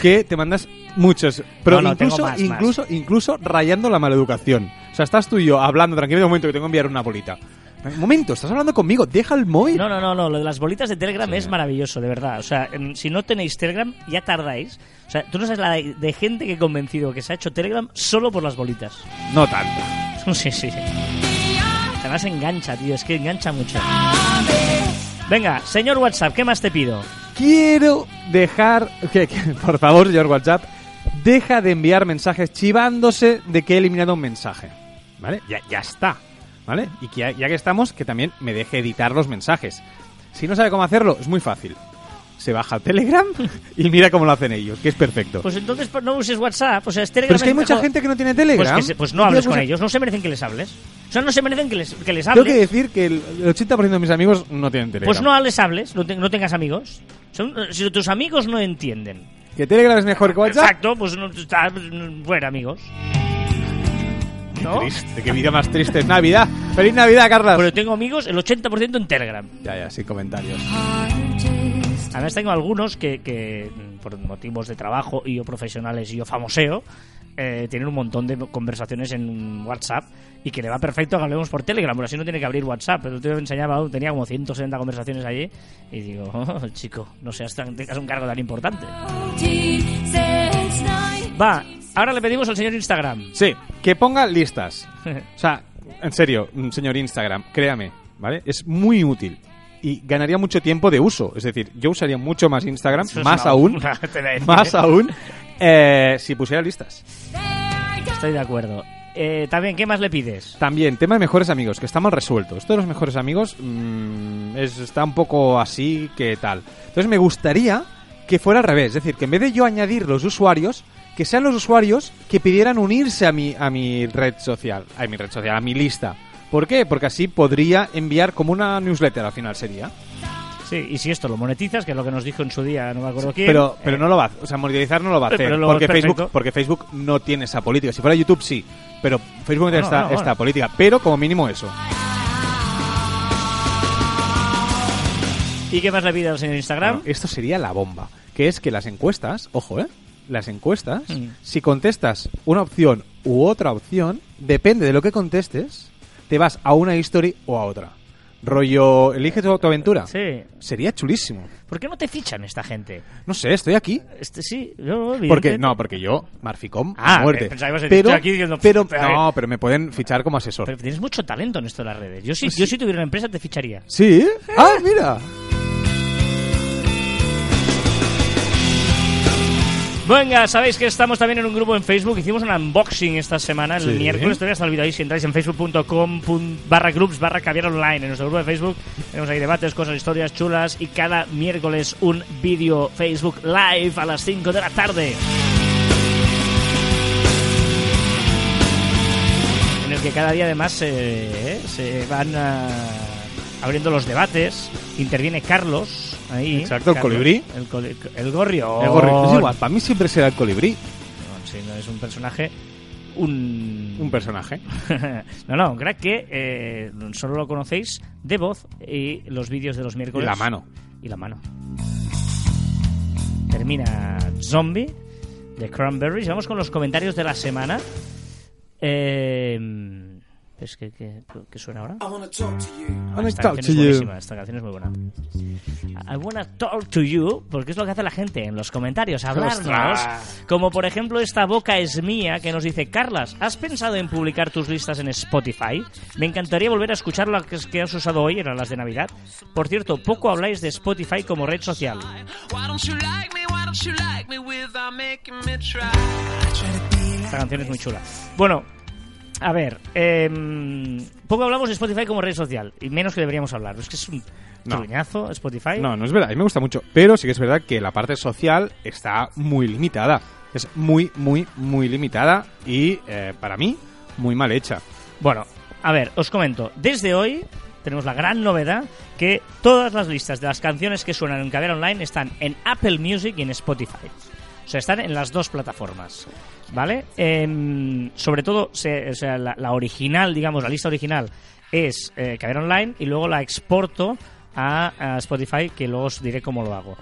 Speaker 2: que [laughs] te mandas muchos, pero
Speaker 1: No, no,
Speaker 2: incluso,
Speaker 1: más,
Speaker 2: incluso, incluso rayando la maleducación. O sea, estás tú y yo hablando tranquilo de un momento que tengo que enviar una bolita. Un momento, estás hablando conmigo, deja el móvil.
Speaker 1: No, no, no, no, lo de las bolitas de Telegram
Speaker 2: Sí.
Speaker 1: es maravilloso, de verdad. O sea, em, si no tenéis Telegram, ya tardáis. O sea, tú no sabes la de, gente que he convencido que se ha hecho Telegram solo por las bolitas.
Speaker 2: No tanto. [laughs]
Speaker 1: Sí, sí. Además engancha, tío, es que engancha mucho. Venga, señor WhatsApp, ¿qué más te pido?
Speaker 2: Quiero dejar que, por favor, señor WhatsApp, deja de enviar mensajes chivándose de que he eliminado un mensaje. ¿Vale? Ya, ya está. ¿Vale? Y que ya, ya que estamos, que también me deje editar los mensajes. Si no sabe cómo hacerlo, es muy fácil. Se baja el Telegram y mira cómo lo hacen ellos, que es perfecto.
Speaker 1: Pues entonces pues, no uses WhatsApp, o sea, es Telegram
Speaker 2: Pero es que hay mucha
Speaker 1: mejor.
Speaker 2: gente que no tiene Telegram.
Speaker 1: Pues, que se- pues no hables con ellos, no se merecen que les hables. O sea, no se merecen que les, que les
Speaker 2: Tengo
Speaker 1: hables.
Speaker 2: que decir que el el 80% de mis amigos no tienen Telegram.
Speaker 1: Pues no les hables, no, te- no tengas amigos. Son- si tus amigos no entienden.
Speaker 2: ¿Que Telegram es mejor que WhatsApp?
Speaker 1: Exacto, pues no está fuera, amigos. ¿No?
Speaker 2: Triste, qué vida más triste es Navidad. ¡Feliz Navidad, Carlas!
Speaker 1: Pero tengo amigos el 80% en Telegram.
Speaker 2: Ya, ya, sin comentarios.
Speaker 1: Además tengo algunos que, que, mm, por motivos de trabajo y yo profesionales y yo famoseo, eh, tienen un montón de conversaciones en WhatsApp y que le va perfecto que hablemos por Telegram, pero así no tiene que abrir WhatsApp. Pero me enseñaba, tenía como 170 conversaciones allí y digo, [laughs] oh, chico, no seas tan, tengas un cargo tan importante. Va, ahora le pedimos al señor Instagram.
Speaker 2: Sí, que ponga listas. [laughs] O sea, en serio, señor Instagram, créame, ¿vale? Es muy útil. Y ganaría mucho tiempo de uso. Es decir, yo usaría mucho más Instagram,
Speaker 1: Eso
Speaker 2: más aún, [laughs] más aún, eh, si pusiera listas.
Speaker 1: Estoy de acuerdo. Eh, también, ¿qué más le pides?
Speaker 2: También, tema de mejores amigos, que está mal resuelto. Esto de los mejores amigos mm, es, está un poco así que tal. Entonces me gustaría que fuera al revés. Es decir, que en vez de yo añadir los usuarios, que sean los usuarios que pidieran unirse a mi, a mi red social. A mi red social, a mi lista. ¿Por qué? Porque así podría enviar como una newsletter al final sería.
Speaker 1: Sí, y si esto lo monetizas, que es lo que nos dijo en su día, no me acuerdo quién.
Speaker 2: Pero, pero
Speaker 1: eh,
Speaker 2: no lo va a O sea, monetizar no lo va a [laughs] hacer.
Speaker 1: Pero
Speaker 2: porque. Facebook, porque Facebook no tiene esa política. Si fuera YouTube, sí. Pero Facebook no tiene esta,
Speaker 1: bueno,
Speaker 2: esta
Speaker 1: bueno.
Speaker 2: política. Pero como mínimo eso.
Speaker 1: ¿Y qué más le pide al señor Instagram?
Speaker 2: Bueno, esto sería la bomba. Que es que las encuestas, ojo, ¿eh? Las encuestas,
Speaker 1: Mm.
Speaker 2: si contestas una opción u otra opción, depende de lo que contestes, te vas a una history o a otra. Rollo, elige tu, tu aventura.
Speaker 1: Sí.
Speaker 2: Sería chulísimo.
Speaker 1: ¿Por qué no te fichan esta gente?
Speaker 2: No sé, estoy aquí.
Speaker 1: Este sí, yo
Speaker 2: Porque, no, porque yo, Marficom,
Speaker 1: Ah,
Speaker 2: a muerte.
Speaker 1: pensaba que
Speaker 2: pero,
Speaker 1: aquí diciendo,
Speaker 2: pero, no, pero me pueden fichar como asesor.
Speaker 1: Pero tienes mucho talento en esto de las redes. Yo si,
Speaker 2: Pues
Speaker 1: yo
Speaker 2: sí.
Speaker 1: si tuviera una empresa te ficharía.
Speaker 2: ¿Sí? Ah, mira.
Speaker 1: Venga, sabéis que estamos también en un grupo en Facebook. Hicimos un unboxing esta semana, el
Speaker 2: Sí.
Speaker 1: miércoles. Todavía está vídeo ahí. Si entráis en facebook.com barra groups barra caviar online en nuestro grupo de Facebook, tenemos ahí debates, cosas, historias chulas. Y cada miércoles un vídeo Facebook Live a las 5 de la tarde. En el que cada día además eh, se van ah, abriendo los debates. Interviene Carlos. Ahí,
Speaker 2: Exacto, el colibrí.
Speaker 1: El, coli- el gorrión.
Speaker 2: El Es igual, para mí siempre será el colibrí.
Speaker 1: No, sí, no es un personaje. Un.
Speaker 2: Un personaje. [laughs]
Speaker 1: no, no, un crack que eh, solo lo conocéis de voz y los vídeos de los
Speaker 2: Y
Speaker 1: miércoles.
Speaker 2: la mano.
Speaker 1: Y la mano. Termina Zombie de Cranberries. Vamos con los comentarios de la semana. Eh, Es que, que, que suena ahora.
Speaker 3: I wanna talk to you.
Speaker 2: Wanna
Speaker 1: Esta
Speaker 2: talk
Speaker 1: canción
Speaker 2: to
Speaker 1: es
Speaker 2: you.
Speaker 1: buenísima, esta canción es muy buena. I wanna talk to you, porque es lo que hace la gente en los comentarios, hablarnos.
Speaker 2: ¡Ostras!
Speaker 1: Como por ejemplo esta boca es mía que nos dice, Carlas, ¿has pensado en publicar tus listas en Spotify? Me encantaría volver a escuchar las que- has usado hoy, eran las de Navidad. Por cierto, poco habláis de Spotify como red social. Esta canción es muy chula. Bueno, a ver, em, poco hablamos de Spotify como red social, y menos que deberíamos hablar. Es que es un
Speaker 2: No.
Speaker 1: truñazo Spotify.
Speaker 2: No, no es verdad, a mí me gusta mucho. Pero sí que es verdad que la parte social está muy limitada. Es muy, muy, muy limitada y eh, para mí muy mal hecha.
Speaker 1: Bueno, a ver, os comento. Desde hoy tenemos la gran novedad que todas las listas de las canciones que suenan en Caber Online están en Apple Music y en Spotify. O sea, están en las dos plataformas. ¿Vale? Em, sobre todo, se- o sea, la, la original, digamos, la lista original es eh, Online y luego la exporto a, Spotify, que luego os diré cómo lo hago.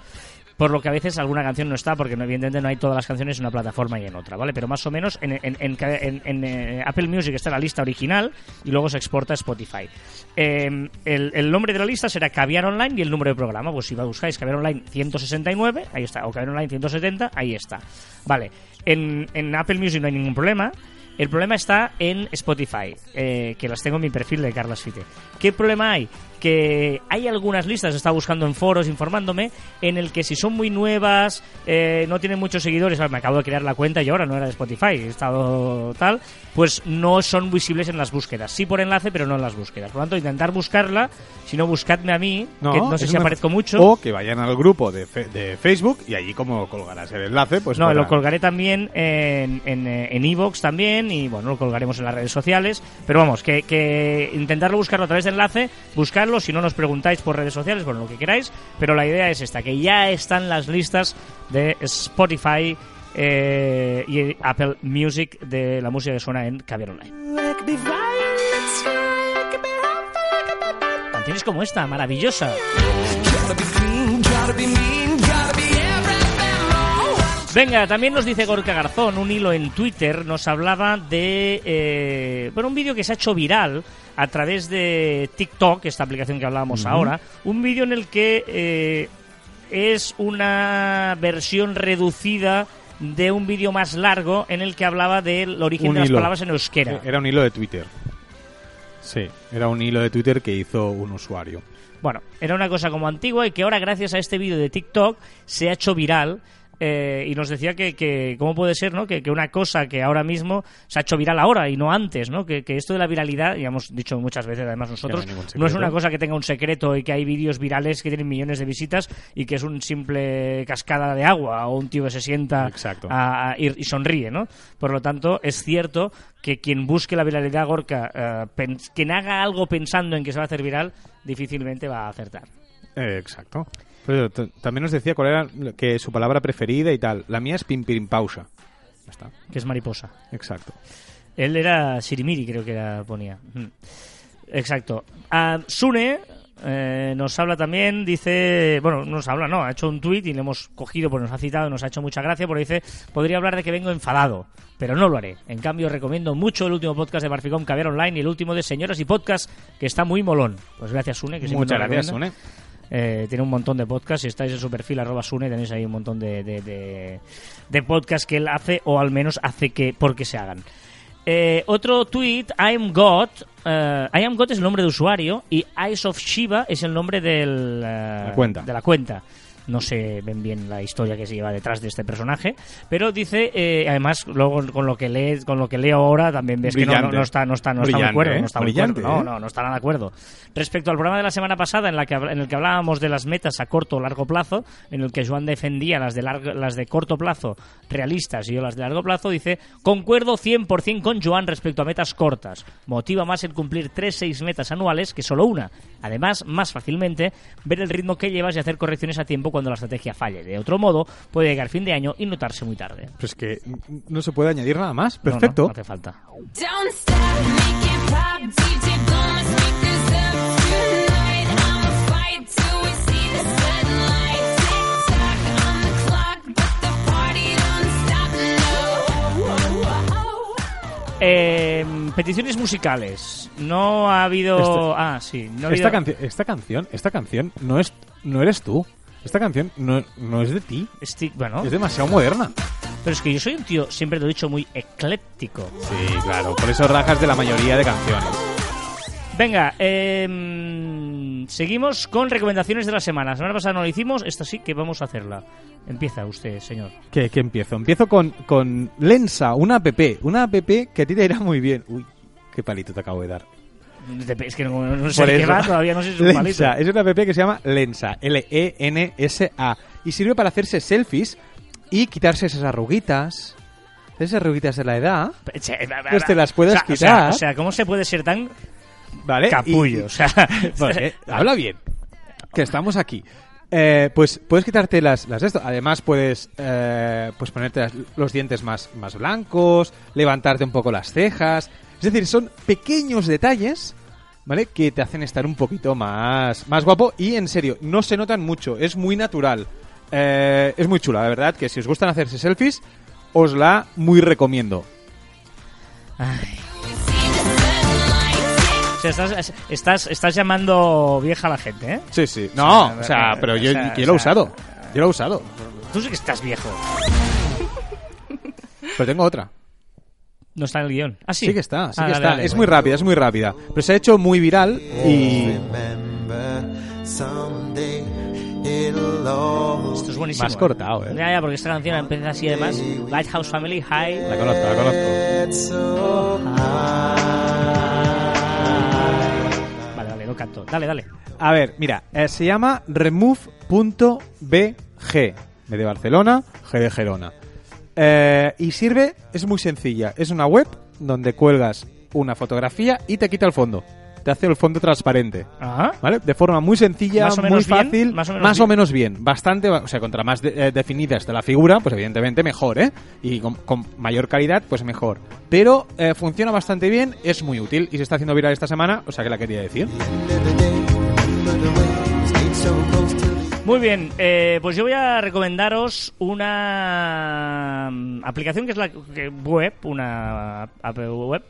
Speaker 1: Por lo que a veces alguna canción no está, porque evidentemente no hay todas las canciones en una plataforma y en otra, ¿vale? Pero más o menos en, en- en- en- eh, Apple Music está la lista original y luego se exporta a Spotify. El, el nombre de la lista será Caviar Online y el número de programa. Pues si buscáis Caviar Online 169, ahí está, o Caviar Online 170, ahí está. Vale, en, en Apple Music no hay ningún problema. El problema está en Spotify, eh, que las tengo en mi perfil de Carlas Fite. ¿Qué problema hay? Que hay algunas listas, he estado buscando en foros, informándome, en el que si son muy nuevas, eh, no tienen muchos seguidores, ah, me acabo de crear la cuenta y ahora no era de Spotify, he estado tal, pues no son visibles en las búsquedas. Sí por enlace, pero no en las búsquedas. Por lo tanto, intentar buscarla, si no, buscadme a mí, que no sé si
Speaker 2: una-
Speaker 1: aparezco mucho.
Speaker 2: O que vayan al grupo de, fe- de Facebook y allí como colgarás el enlace, pues
Speaker 1: no,
Speaker 2: podrán-
Speaker 1: lo colgaré también en en eh, en Evox también y bueno, lo colgaremos en las redes sociales. Pero vamos, que, que intentarlo buscarlo a través de enlace, buscarlo, si no nos preguntáis por redes sociales, bueno, lo que queráis. Pero la idea es esta, que ya están las listas de Spotify eh, y Apple Music de la música que suena en Caviar Online. Canciones como esta, maravillosa. Venga, también nos dice Gorka Garzón, un hilo en Twitter, nos hablaba de eh, bueno, un vídeo que se ha hecho viral a través de TikTok, esta aplicación que hablábamos ahora, un vídeo en el que eh, es una versión reducida de un vídeo más largo en el que hablaba del origen
Speaker 2: Un
Speaker 1: de las
Speaker 2: hilo.
Speaker 1: palabras en euskera.
Speaker 2: Era un hilo de Twitter. Sí, era un hilo de Twitter que hizo un usuario.
Speaker 1: Bueno, era una cosa como antigua y que ahora gracias a este vídeo de TikTok se ha hecho viral eh, y nos decía que, que cómo puede ser, ¿no? Que, que una cosa que ahora mismo se ha hecho viral ahora y no antes, ¿no? Que, que esto de la viralidad, ya hemos dicho muchas veces además nosotros,
Speaker 2: no
Speaker 1: es una cosa que tenga un secreto y que hay vídeos virales que tienen millones de visitas y que es un simple cascada de agua o un tío que se sienta
Speaker 2: Exacto.
Speaker 1: a- a- y, sonríe, ¿no? Por lo tanto, es cierto que quien busque la viralidad Gorka, eh, quien haga algo pensando en que se va a hacer viral, difícilmente va a acertar.
Speaker 2: Eh, exacto. Pero también nos decía cuál era que su palabra preferida y tal. La mía es pimpirimpausa. Ya está.
Speaker 1: que es mariposa.
Speaker 2: Exacto.
Speaker 1: Él era Sirimiri, creo que ponía. Mm. Exacto. Ah, Sune eh, nos habla también, dice, bueno, nos habla, no, ha hecho un tuit y le hemos cogido, pues nos ha citado, nos ha hecho mucha gracia, porque dice, podría hablar de que vengo enfadado, pero no lo haré. En cambio, recomiendo mucho el último podcast de Barficom Caviar Online y el último de Señoras y Podcast, que está muy molón. Pues gracias, Sune, que
Speaker 2: Muchas gracias. Sune.
Speaker 1: Eh, tiene un montón de podcasts. Si estáis en su perfil, arroba Sune, tenéis ahí un montón de, de, de, de podcasts que él hace, o al menos hace que porque se hagan. Eh, otro tweet, I am God. eh, I am God es el nombre de usuario y Eyes of Shiva es el nombre del, eh,
Speaker 2: La cuenta.
Speaker 1: de la cuenta. No sé ven bien la historia que se lleva detrás de este personaje, pero dice, eh, además, luego con lo que lee, con lo que leo ahora también ves que no, no,
Speaker 2: Brillante.
Speaker 1: no está, no está, no está muy
Speaker 2: Brillante,
Speaker 1: cuerdo,
Speaker 2: ¿eh?
Speaker 1: no está muy. No,
Speaker 2: ¿eh?
Speaker 1: no, no nada de acuerdo. Respecto al programa de la semana pasada en, la que, en el que hablábamos de las metas a corto o largo plazo, en el que Joan defendía las de, largo- las de corto plazo realistas y yo las de largo plazo, dice, concuerdo 100% con Joan respecto a metas cortas. Motiva más el cumplir 3-6 metas anuales que solo una. Además, más fácilmente, ver el ritmo que llevas y hacer correcciones a tiempo cuando la estrategia falle. De otro modo, puede llegar fin de año y notarse muy tarde.
Speaker 2: Pues que no se puede añadir nada más.
Speaker 1: No, no,
Speaker 2: Perfecto.
Speaker 1: no hace falta. Eh, peticiones musicales. No ha habido.
Speaker 2: Esta-
Speaker 1: ah, sí. No ha habido...
Speaker 2: Esta, canci- esta canción, esta canción no es, no eres tú. Esta canción no, no es de ti.
Speaker 1: Bueno,
Speaker 2: Es demasiado moderna.
Speaker 1: pero es que yo soy un tío, siempre te lo he dicho, muy ecléctico.
Speaker 2: Sí, claro. Por eso rajas de la mayoría de canciones.
Speaker 1: Venga, em, seguimos con recomendaciones de la semana. La semana pasada no lo hicimos, esta sí que vamos a hacerla. Empieza usted, señor.
Speaker 2: ¿Qué, qué empiezo? Empiezo con, con Lensa, una app. Una app que a ti te irá muy bien. Uy, qué palito te acabo de dar.
Speaker 1: Es que no, no sé qué va, todavía no sé si es un palito.
Speaker 2: Lensa, es una app que se llama Lensa, L-E-N-S-A. Y sirve para hacerse selfies y quitarse esas arruguitas. Esas arruguitas de la edad. Pues te las puedes
Speaker 1: O sea, o sea,
Speaker 2: quitar.
Speaker 1: O sea, ¿cómo se puede ser tan
Speaker 2: ¿Vale?
Speaker 1: capullo?
Speaker 2: Y-
Speaker 1: O sea, [laughs]
Speaker 2: Vale, habla bien. Que estamos aquí. Eh, pues puedes quitarte las, las de esto. Además puedes eh, pues ponerte las- los dientes más, más blancos, levantarte un poco las cejas. Es decir, son pequeños detalles, ¿vale? Que te hacen estar un poquito más, más guapo y en serio, no se notan mucho, es muy natural. Eh, es muy chula, de verdad, que si os gustan hacerse selfies, os la muy recomiendo.
Speaker 1: Ay. O sea, estás, estás, estás llamando vieja a la gente, ¿eh?
Speaker 2: Sí, sí. No,
Speaker 1: O
Speaker 2: o
Speaker 1: sea,
Speaker 2: sea, pero yo,
Speaker 1: o sea,
Speaker 2: yo lo he usado. Yo lo he usado.
Speaker 1: Tú sí que estás viejo.
Speaker 2: Pero tengo otra.
Speaker 1: No está en el guion. Ah, sí.
Speaker 2: Sí, que está, sí
Speaker 1: Ah,
Speaker 2: que
Speaker 1: dale,
Speaker 2: está.
Speaker 1: dale.
Speaker 2: es muy rápida, es muy rápida. Pero se ha hecho muy viral y...
Speaker 1: Esto es buenísimo.
Speaker 2: Más cortado, ¿eh?
Speaker 1: Ya, ya, porque esta canción empieza así además. Lighthouse Family High.
Speaker 2: La conozco, la conozco.
Speaker 1: Vale, vale, lo canto. Dale, dale.
Speaker 2: A ver, mira, eh, se llama remove.bg. B de Barcelona, G de Gerona. Eh, y sirve, es muy sencilla. Es una web donde cuelgas una fotografía y te quita el fondo. Te hace el fondo transparente.
Speaker 1: Ajá.
Speaker 2: ¿Vale? De forma muy sencilla,
Speaker 1: Más o
Speaker 2: muy
Speaker 1: menos bien,
Speaker 2: fácil,
Speaker 1: más o menos bien.
Speaker 2: bien. Bastante, o sea, contra más de- eh, definida esté la figura, pues evidentemente mejor, ¿eh? Y con, con mayor calidad, pues mejor. Pero eh, funciona bastante bien, es muy útil y se está haciendo viral esta semana, o sea que la quería decir.
Speaker 1: Muy bien, eh, pues yo voy a recomendaros una aplicación que es la que- web, una app web,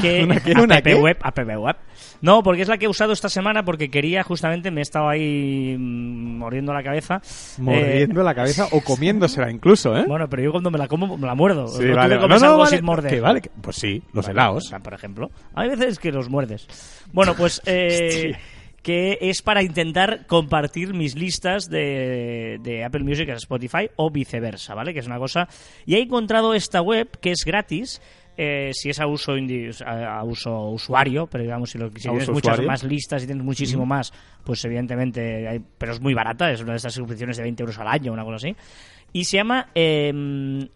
Speaker 1: que [laughs]
Speaker 2: ¿Una qué? ¿Una
Speaker 1: app
Speaker 2: qué?
Speaker 1: web, app web. No, porque es la que he usado esta semana porque quería justamente me he estado ahí mm, mordiendo la cabeza.
Speaker 2: Mordiendo
Speaker 1: Eh,
Speaker 2: la cabeza o comiéndosela [laughs] incluso, ¿eh?
Speaker 1: Bueno, pero yo cuando me la como me la muerdo.
Speaker 2: Sí,
Speaker 1: ¿Tú
Speaker 2: vale. No, no,
Speaker 1: algo
Speaker 2: vale,
Speaker 1: sin morder?
Speaker 2: que vale, que- pues sí, los
Speaker 1: Vale,
Speaker 2: helados.
Speaker 1: por ejemplo. Hay veces que los muerdes. Bueno, pues eh, [laughs] que es para intentar compartir mis listas de, de Apple Music a Spotify o viceversa, ¿vale? Que es una cosa... Y he encontrado esta web que es gratis. eh, si es a uso indi- a, a uso usuario, pero digamos si, lo, si tienes muchas
Speaker 2: usuario.
Speaker 1: más listas y tienes muchísimo más, pues evidentemente, hay- pero es muy barata, es una de estas suscripciones de 20 euros al año, una cosa así. Y se llama eh,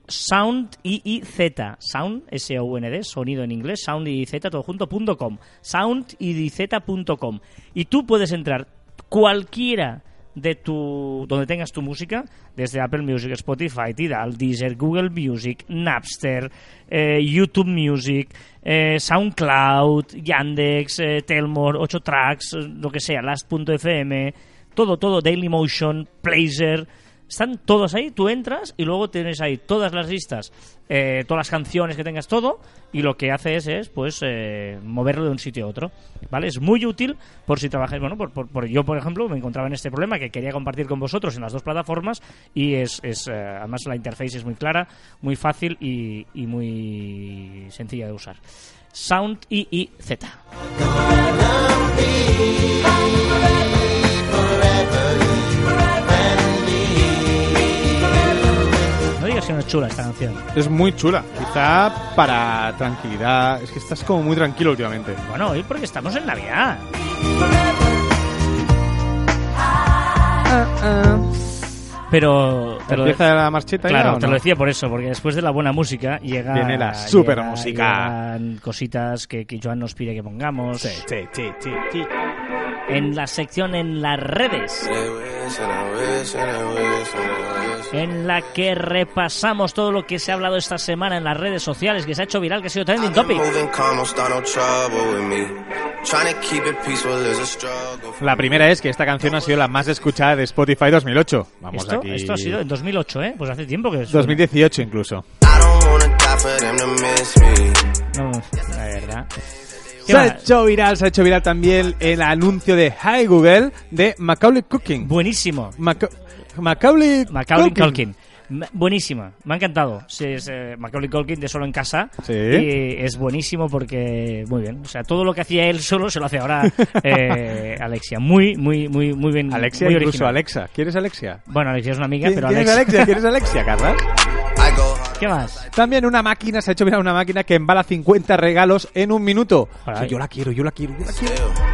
Speaker 1: Sound IIZ, Sound, S-O-U-N-D, sonido en inglés, Sound IIZ, todo junto, punto com, soundiz.com. Y tú puedes entrar cualquiera de tu donde tengas tu música desde Apple Music, Spotify, Tidal, Deezer, Google Music, Napster, eh, YouTube Music, eh, SoundCloud, Yandex, eh, Telmore, 8 Tracks, eh, lo que sea, Last.fm, todo, todo, Dailymotion, Placer, están todos ahí, tú entras y luego tienes ahí todas las listas, eh, todas las canciones que tengas, todo, y lo que haces es, pues, eh, moverlo de un sitio a otro, ¿vale? Es muy útil por si trabajáis, bueno, por, por- yo, por ejemplo, me encontraba en este problema que quería compartir con vosotros en las dos plataformas y es, es eh, además la interface es muy clara, muy fácil y, y muy sencilla de usar. Sound IIZ. No es chula esta canción.
Speaker 2: Es muy chula. Quizá para tranquilidad. Es que estás como muy tranquilo últimamente.
Speaker 1: Bueno, hoy porque estamos en Navidad. Pero te lo,
Speaker 2: ¿Empieza la marcheta ya
Speaker 1: claro,
Speaker 2: o
Speaker 1: te
Speaker 2: no?
Speaker 1: lo decía por eso, porque después de la buena música llega
Speaker 2: Viene la
Speaker 1: llega-
Speaker 2: supermúsica.
Speaker 1: llegan cositas que, que Joan nos pide que pongamos
Speaker 2: Sí, sí, sí, sí, sí.
Speaker 1: en la sección en las redes, en la que repasamos todo lo que se ha hablado esta semana en las redes sociales, que se ha hecho viral, que ha sido trending topic.
Speaker 2: La primera es que esta canción ha sido la más escuchada de Spotify 2008. Vamos
Speaker 1: Esto,
Speaker 2: aquí.
Speaker 1: esto ha sido en 2008, ¿eh? Pues hace tiempo que suena.
Speaker 2: 2018 incluso.
Speaker 1: No, la verdad. ¿Qué
Speaker 2: Se ha hecho viral, se ha hecho viral también el anuncio de Hi Google de Macaulay Culkin.
Speaker 1: Buenísimo.
Speaker 2: Maca- Macaulay,
Speaker 1: Macaulay
Speaker 2: Culkin.
Speaker 1: Buenísima, me ha encantado. Sí, es eh, Macaulay Culkin de solo en casa.
Speaker 2: Sí.
Speaker 1: Y es buenísimo porque, muy bien. O sea, todo lo que hacía él solo se lo hace ahora [laughs] eh, Alexia. Muy, muy, muy, muy bien.
Speaker 2: Alexia,
Speaker 1: muy
Speaker 2: incluso
Speaker 1: original.
Speaker 2: Alexa. ¿Quieres Alexia?
Speaker 1: Bueno, Alexia es una amiga,
Speaker 2: ¿Quién-
Speaker 1: pero
Speaker 2: ¿Quieres
Speaker 1: Alexia.
Speaker 2: ¿Quieres Alexia, [laughs]
Speaker 4: hard.
Speaker 1: ¿Qué más?
Speaker 2: También una máquina, se ha hecho viral una máquina que embala 50 regalos en un minuto. O sea, yo la quiero, yo la quiero, yo la quiero.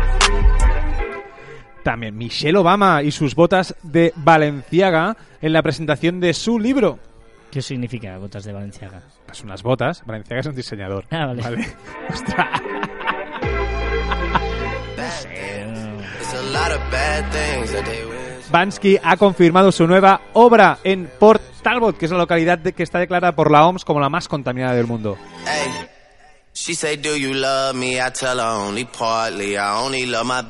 Speaker 2: También Michelle Obama y sus botas de Valenciaga en la presentación de su libro.
Speaker 1: ¿Qué significa botas de Valenciaga?
Speaker 2: Pues unas botas. Valenciaga es un diseñador.
Speaker 1: Ah, vale. [laughs]
Speaker 2: Ostras.
Speaker 4: They wish.
Speaker 2: Bansky ha confirmado su nueva obra en Port Talbot, que es la localidad de- que está declarada por la OMS como la más contaminada del mundo.
Speaker 4: Hey.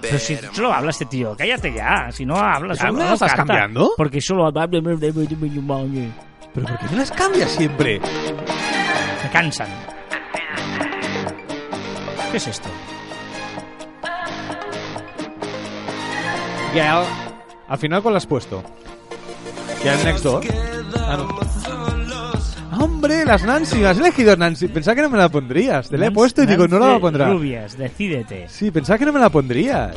Speaker 1: Pero si solo habla este tío, cállate ya. Si no hablas,
Speaker 2: ¿Ya
Speaker 1: solo
Speaker 2: me
Speaker 1: no
Speaker 2: estás
Speaker 1: canta.
Speaker 2: cambiando?
Speaker 1: Porque solo habla.
Speaker 2: ¿Pero por qué me las cambias siempre?
Speaker 1: Me cansan. ¿Qué es esto?
Speaker 2: Girl. Al final, ¿cuál has puesto? Girl Next Door. Ah, no. ¡Hombre! Las Nancy, las has elegido Nancy. Pensaba que no me la pondrías. Te la he puesto y digo, no la
Speaker 1: Nancy
Speaker 2: pondrás.
Speaker 1: Rubias, decídete.
Speaker 2: Sí, pensaba que no me la pondrías.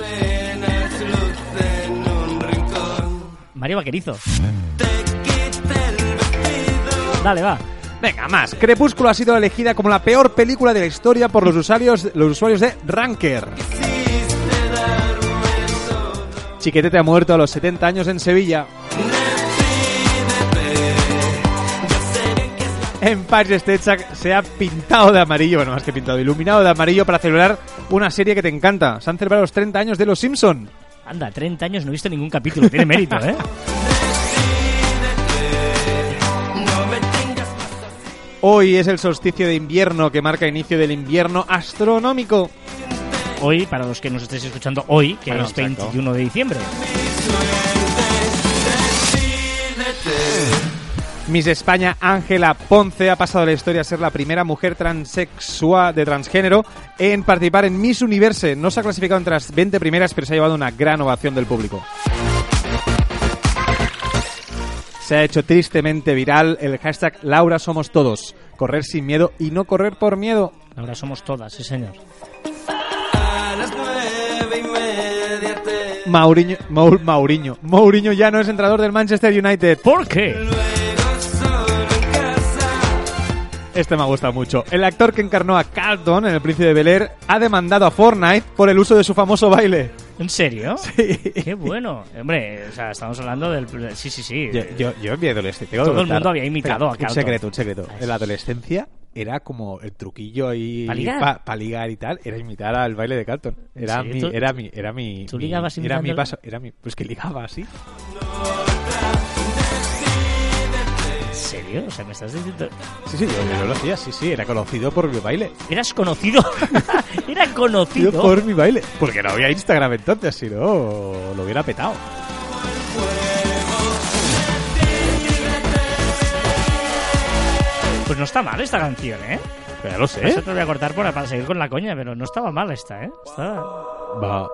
Speaker 1: Mario Vaquerizo. Dale, va.
Speaker 2: Venga, más. Crepúsculo ha sido elegida como la peor película de la historia por los usuarios, los usuarios de Ranker. Chiquetete ha muerto a los 70 años en Sevilla. Empire State se- se ha pintado de amarillo, bueno, más que pintado, iluminado de amarillo para celebrar una serie que te encanta. Se han celebrado los 30 años de Los Simpson.
Speaker 1: Anda, 30 años no he visto ningún capítulo. Tiene mérito, ¿eh?
Speaker 2: Hoy es el solsticio de invierno que marca inicio del invierno astronómico.
Speaker 1: Hoy, para los que nos estéis escuchando hoy, que
Speaker 2: Bueno,
Speaker 1: es
Speaker 2: exacto.
Speaker 1: 21 de diciembre.
Speaker 2: Miss España Ángela Ponce ha pasado a la historia a ser la primera mujer transexual de transgénero en participar en Miss Universe. No se ha clasificado entre las 20 primeras, pero se ha llevado una gran ovación del público. Se ha hecho tristemente viral el hashtag Laura somos todos. Correr sin miedo y no correr por miedo.
Speaker 1: Ahora somos todas, sí, señor.
Speaker 2: Mauriño, Maur- Mauriño. Mourinho ya no es entrenador del Manchester United.
Speaker 1: ¿Por qué?
Speaker 2: Este me ha gustado mucho. El actor que encarnó a Carlton en El Príncipe de Bel Air ha demandado a Fortnite por el uso de su famoso baile.
Speaker 1: ¿En serio?
Speaker 2: Sí.
Speaker 1: Qué bueno. Hombre, o sea, estamos hablando del... Sí, sí, sí.
Speaker 2: Yo, yo, yo en mi adolescencia.
Speaker 1: Todo el mundo había imitado a
Speaker 2: Un
Speaker 1: Carlton.
Speaker 2: secreto, un secreto. En la adolescencia era como el truquillo ahí.
Speaker 1: ¿Pa ligar?
Speaker 2: pa ligar y tal. Era imitar al baile de Carlton. Era mi.
Speaker 1: ¿Tú-
Speaker 2: Era mi. Era mi.
Speaker 1: tú
Speaker 2: mi-
Speaker 1: ligabas
Speaker 2: Era mi paso. Era mi. Pues que ligaba así.
Speaker 1: ¿En serio? O sea, me estás diciendo...
Speaker 2: Sí, sí, yo, yo lo hacía. Sí, sí. Era conocido por mi baile.
Speaker 1: ¿Eras conocido? [laughs] Era [laughs]
Speaker 2: Yo
Speaker 1: conocido.
Speaker 2: por mi baile. Porque no había Instagram entonces, si no, lo hubiera petado.
Speaker 1: Pues no está mal esta canción, ¿eh?
Speaker 2: Pero ya lo
Speaker 1: Eso
Speaker 2: sé.
Speaker 1: te lo voy a cortar para, para seguir con la coña, pero no estaba mal esta, ¿eh? Estaba...
Speaker 2: Va.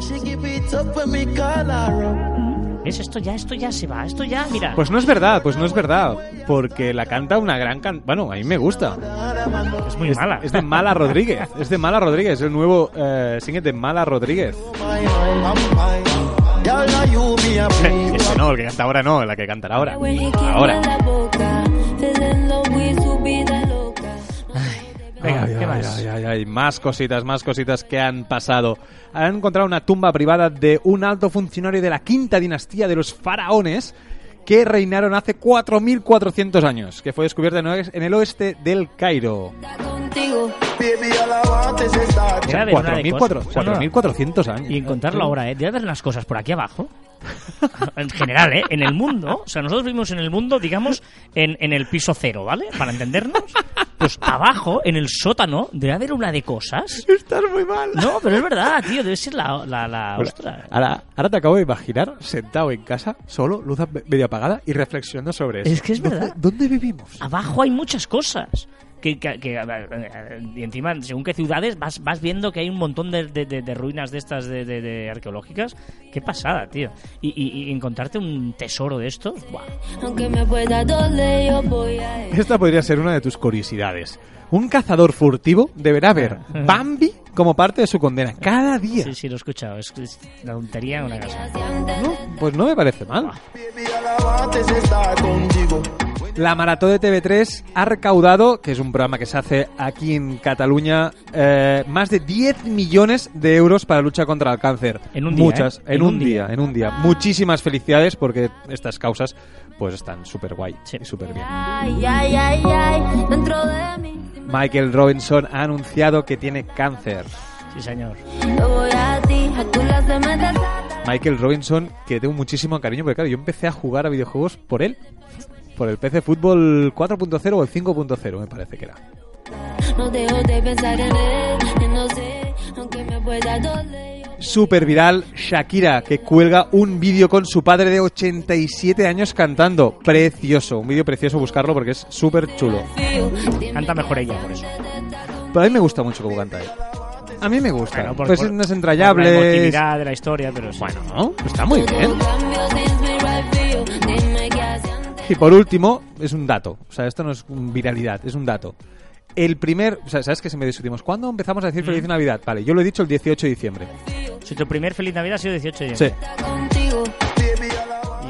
Speaker 3: She give
Speaker 1: ¿Ves? Esto ya, esto ya se va, esto ya, mira.
Speaker 2: Pues no es verdad, pues no es verdad. Porque la canta una gran can... Bueno, a mí me gusta.
Speaker 1: es muy
Speaker 2: Es,
Speaker 1: mala.
Speaker 2: es de Mala Rodríguez. Es de Mala Rodríguez. El nuevo eh, single de Mala Rodríguez. [laughs] Este no, el que canta ahora no, la que cantará ahora. Ahora.
Speaker 1: Venga,
Speaker 2: Ay,
Speaker 1: ¿qué
Speaker 2: ay,
Speaker 1: más?
Speaker 2: ay, ay, ay, más cositas, más cositas que han pasado. Han encontrado una tumba privada de un alto funcionario de la quinta dinastía de los faraones que reinaron hace 4.400 años, que fue descubierta en el- oeste del Cairo.
Speaker 5: Está contigo.
Speaker 3: Baby, all I want is a start.
Speaker 1: Debe haber una de
Speaker 2: 4.400
Speaker 1: cosas. O sea, no,
Speaker 2: 4.400 años.
Speaker 1: Y encontrarlo ahora, ¿eh? Debe haber unas cosas por aquí abajo. [laughs] En general, ¿eh? En el mundo. O sea, nosotros vivimos en el mundo, digamos, en, en el piso cero, ¿vale? Para entendernos. Pues abajo, en el sótano, debe haber una de cosas.
Speaker 2: Estás muy mal.
Speaker 1: No, pero es verdad, tío, debe ser la, la, la
Speaker 2: Bueno,
Speaker 1: ostra.
Speaker 2: ahora, ahora te acabo de imaginar sentado en casa, solo, luz medio apagada y reflexionando sobre eso.
Speaker 1: Es que es
Speaker 2: ¿Dónde-
Speaker 1: verdad.
Speaker 2: ¿Dónde vivimos?
Speaker 1: Abajo hay muchas cosas. Que, que- que, eh, y encima, según qué ciudades, vas, vas viendo que hay un montón de, de- de- de ruinas de estas de, de- de arqueológicas. Qué pasada, tío. Y, y- y encontrarte un tesoro de estos, ¡buah!
Speaker 2: Esta podría ser una de tus curiosidades. Un cazador furtivo deberá ver Bambi como parte de su condena cada día.
Speaker 1: Sí, sí, lo he escuchado. Es, es la tontería en una casa.
Speaker 2: No, pues no me parece mal. La Maratón de TV3 ha recaudado, que es un programa que se hace aquí en Cataluña, eh, más de 10 millones de euros para lucha contra el cáncer.
Speaker 1: En un día,
Speaker 2: Muchas,
Speaker 1: ¿eh?
Speaker 2: en,
Speaker 1: En
Speaker 2: un
Speaker 1: un
Speaker 2: día,
Speaker 1: día.
Speaker 2: en un día. Muchísimas felicidades porque estas causas pues están súper guay
Speaker 1: Sí.
Speaker 2: y súper bien.
Speaker 5: Ay, ay, ay, ay, dentro de mí.
Speaker 2: Michael Robinson ha anunciado que tiene cáncer.
Speaker 1: Sí, señor.
Speaker 2: Michael Robinson, que tengo muchísimo cariño, porque claro, yo empecé a jugar a videojuegos por él. Por el PC Fútbol 4.0 o el 5.0, me parece que era.
Speaker 5: No dejo de pensar en él, y no sé, aunque me pueda doler. yo
Speaker 2: Super viral Shakira, que cuelga un vídeo con su padre de 87 años cantando. Precioso, un vídeo precioso, buscarlo porque es súper chulo.
Speaker 1: Canta mejor ella, por eso.
Speaker 2: Pero a mí me gusta mucho cómo canta él. A mí me gusta.
Speaker 1: Bueno, por-
Speaker 2: pues
Speaker 1: por-
Speaker 2: no es
Speaker 1: La
Speaker 2: entrañable.
Speaker 1: emotividad de la historia, pero sí.
Speaker 2: Bueno, ¿no? está muy bien. Y por último, es un dato. O sea, esto no es un viralidad, es un dato. El primer, o sea, ¿sabes que siempre discutimos? ¿Cuándo empezamos a decir Feliz Navidad? Vale, yo lo he dicho el 18 de diciembre.
Speaker 1: Si tu primer Feliz Navidad ha sido 18 de
Speaker 2: Sí.
Speaker 1: diciembre.
Speaker 5: Contigo.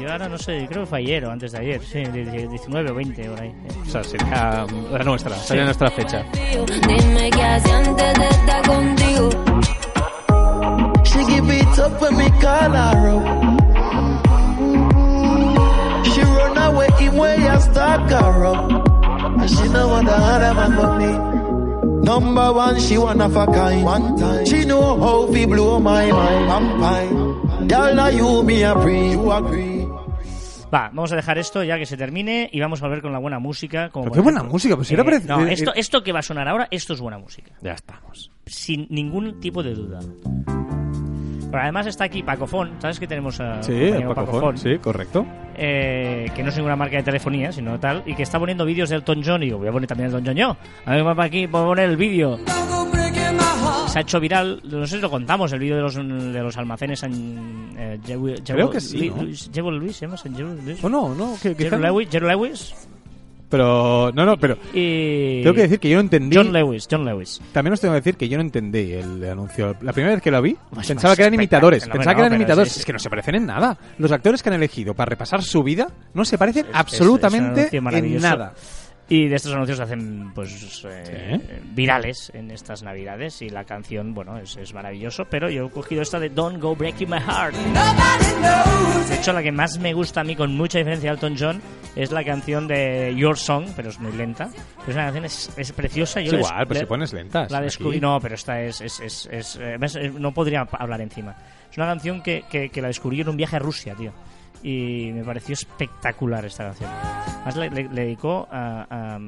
Speaker 1: Yo ahora no sé, creo que fue ayer o antes de ayer. Sí, de- de- 19 o 20 por ahí.
Speaker 2: O sea, sería la nuestra, sería nuestra fecha.
Speaker 3: Where you stalk her up. And she no want the other man but me. Number one, she one of a kind. One time. She know how we blow my mind. I'm fine. Girl, now you me a pre. You agree.
Speaker 1: Va, vamos a dejar esto ya que se termine y vamos a volver con la buena música. Como
Speaker 2: Pero qué buena
Speaker 1: ejemplo,
Speaker 2: música, pues si era
Speaker 1: eh,
Speaker 2: parec-
Speaker 1: No,
Speaker 2: eh,
Speaker 1: esto,
Speaker 2: eh.
Speaker 1: esto que va a sonar ahora, esto es buena música.
Speaker 2: Ya estamos.
Speaker 1: Sin ningún tipo de duda. Pero además está aquí Pacofón, ¿sabes que tenemos a
Speaker 2: Sí, el Pacofón, sí, correcto.
Speaker 1: eh, que no es ninguna marca de telefonía, sino tal, y que está poniendo vídeos del Elton John, y digo, voy a poner también el Elton John yo. A ver, para aquí, voy a poner el vídeo. Se ha hecho viral, no sé si lo contamos, el vídeo de los, de los almacenes en... Eh,
Speaker 2: Creo que sí, ¿no?
Speaker 1: Luis- Luis, ¿se llama? Luis?
Speaker 2: O no, no, que, que-
Speaker 1: Jerry Lewis, Jerry Lewis
Speaker 2: Pero, no, no, pero
Speaker 1: y...
Speaker 2: tengo que decir que yo no entendí.
Speaker 1: John Lewis, John Lewis.
Speaker 2: También os tengo que decir que yo no entendí el anuncio. La primera vez que lo vi,
Speaker 1: Pues
Speaker 2: pensaba que eran imitadores. Pensaba
Speaker 1: No,
Speaker 2: que eran imitadores.
Speaker 1: es-
Speaker 2: Es, que no se parecen en nada. Los actores que han elegido para repasar su vida no se parecen
Speaker 1: Es-
Speaker 2: absolutamente
Speaker 1: es
Speaker 2: en nada.
Speaker 1: Y de estos anuncios se hacen pues eh,
Speaker 2: Sí.
Speaker 1: virales en estas navidades y la canción, bueno, es, es maravilloso, pero yo he cogido esta de Don't Go Breaking My Heart. De hecho, la que más me gusta a mí con mucha diferencia de Elton John es la canción de Your Song, pero es muy lenta. Pero es una canción es, es preciosa. Yo
Speaker 2: Es igual, pero si pones lentas.
Speaker 1: La
Speaker 2: aquí.
Speaker 1: descubrí, no, pero esta es, es, es, es, eh, eh, no podría hablar encima. Es una canción que, que, que la descubrí en un viaje a Rusia, tío. Y me pareció espectacular esta canción. Además le, le- dedicó a, a,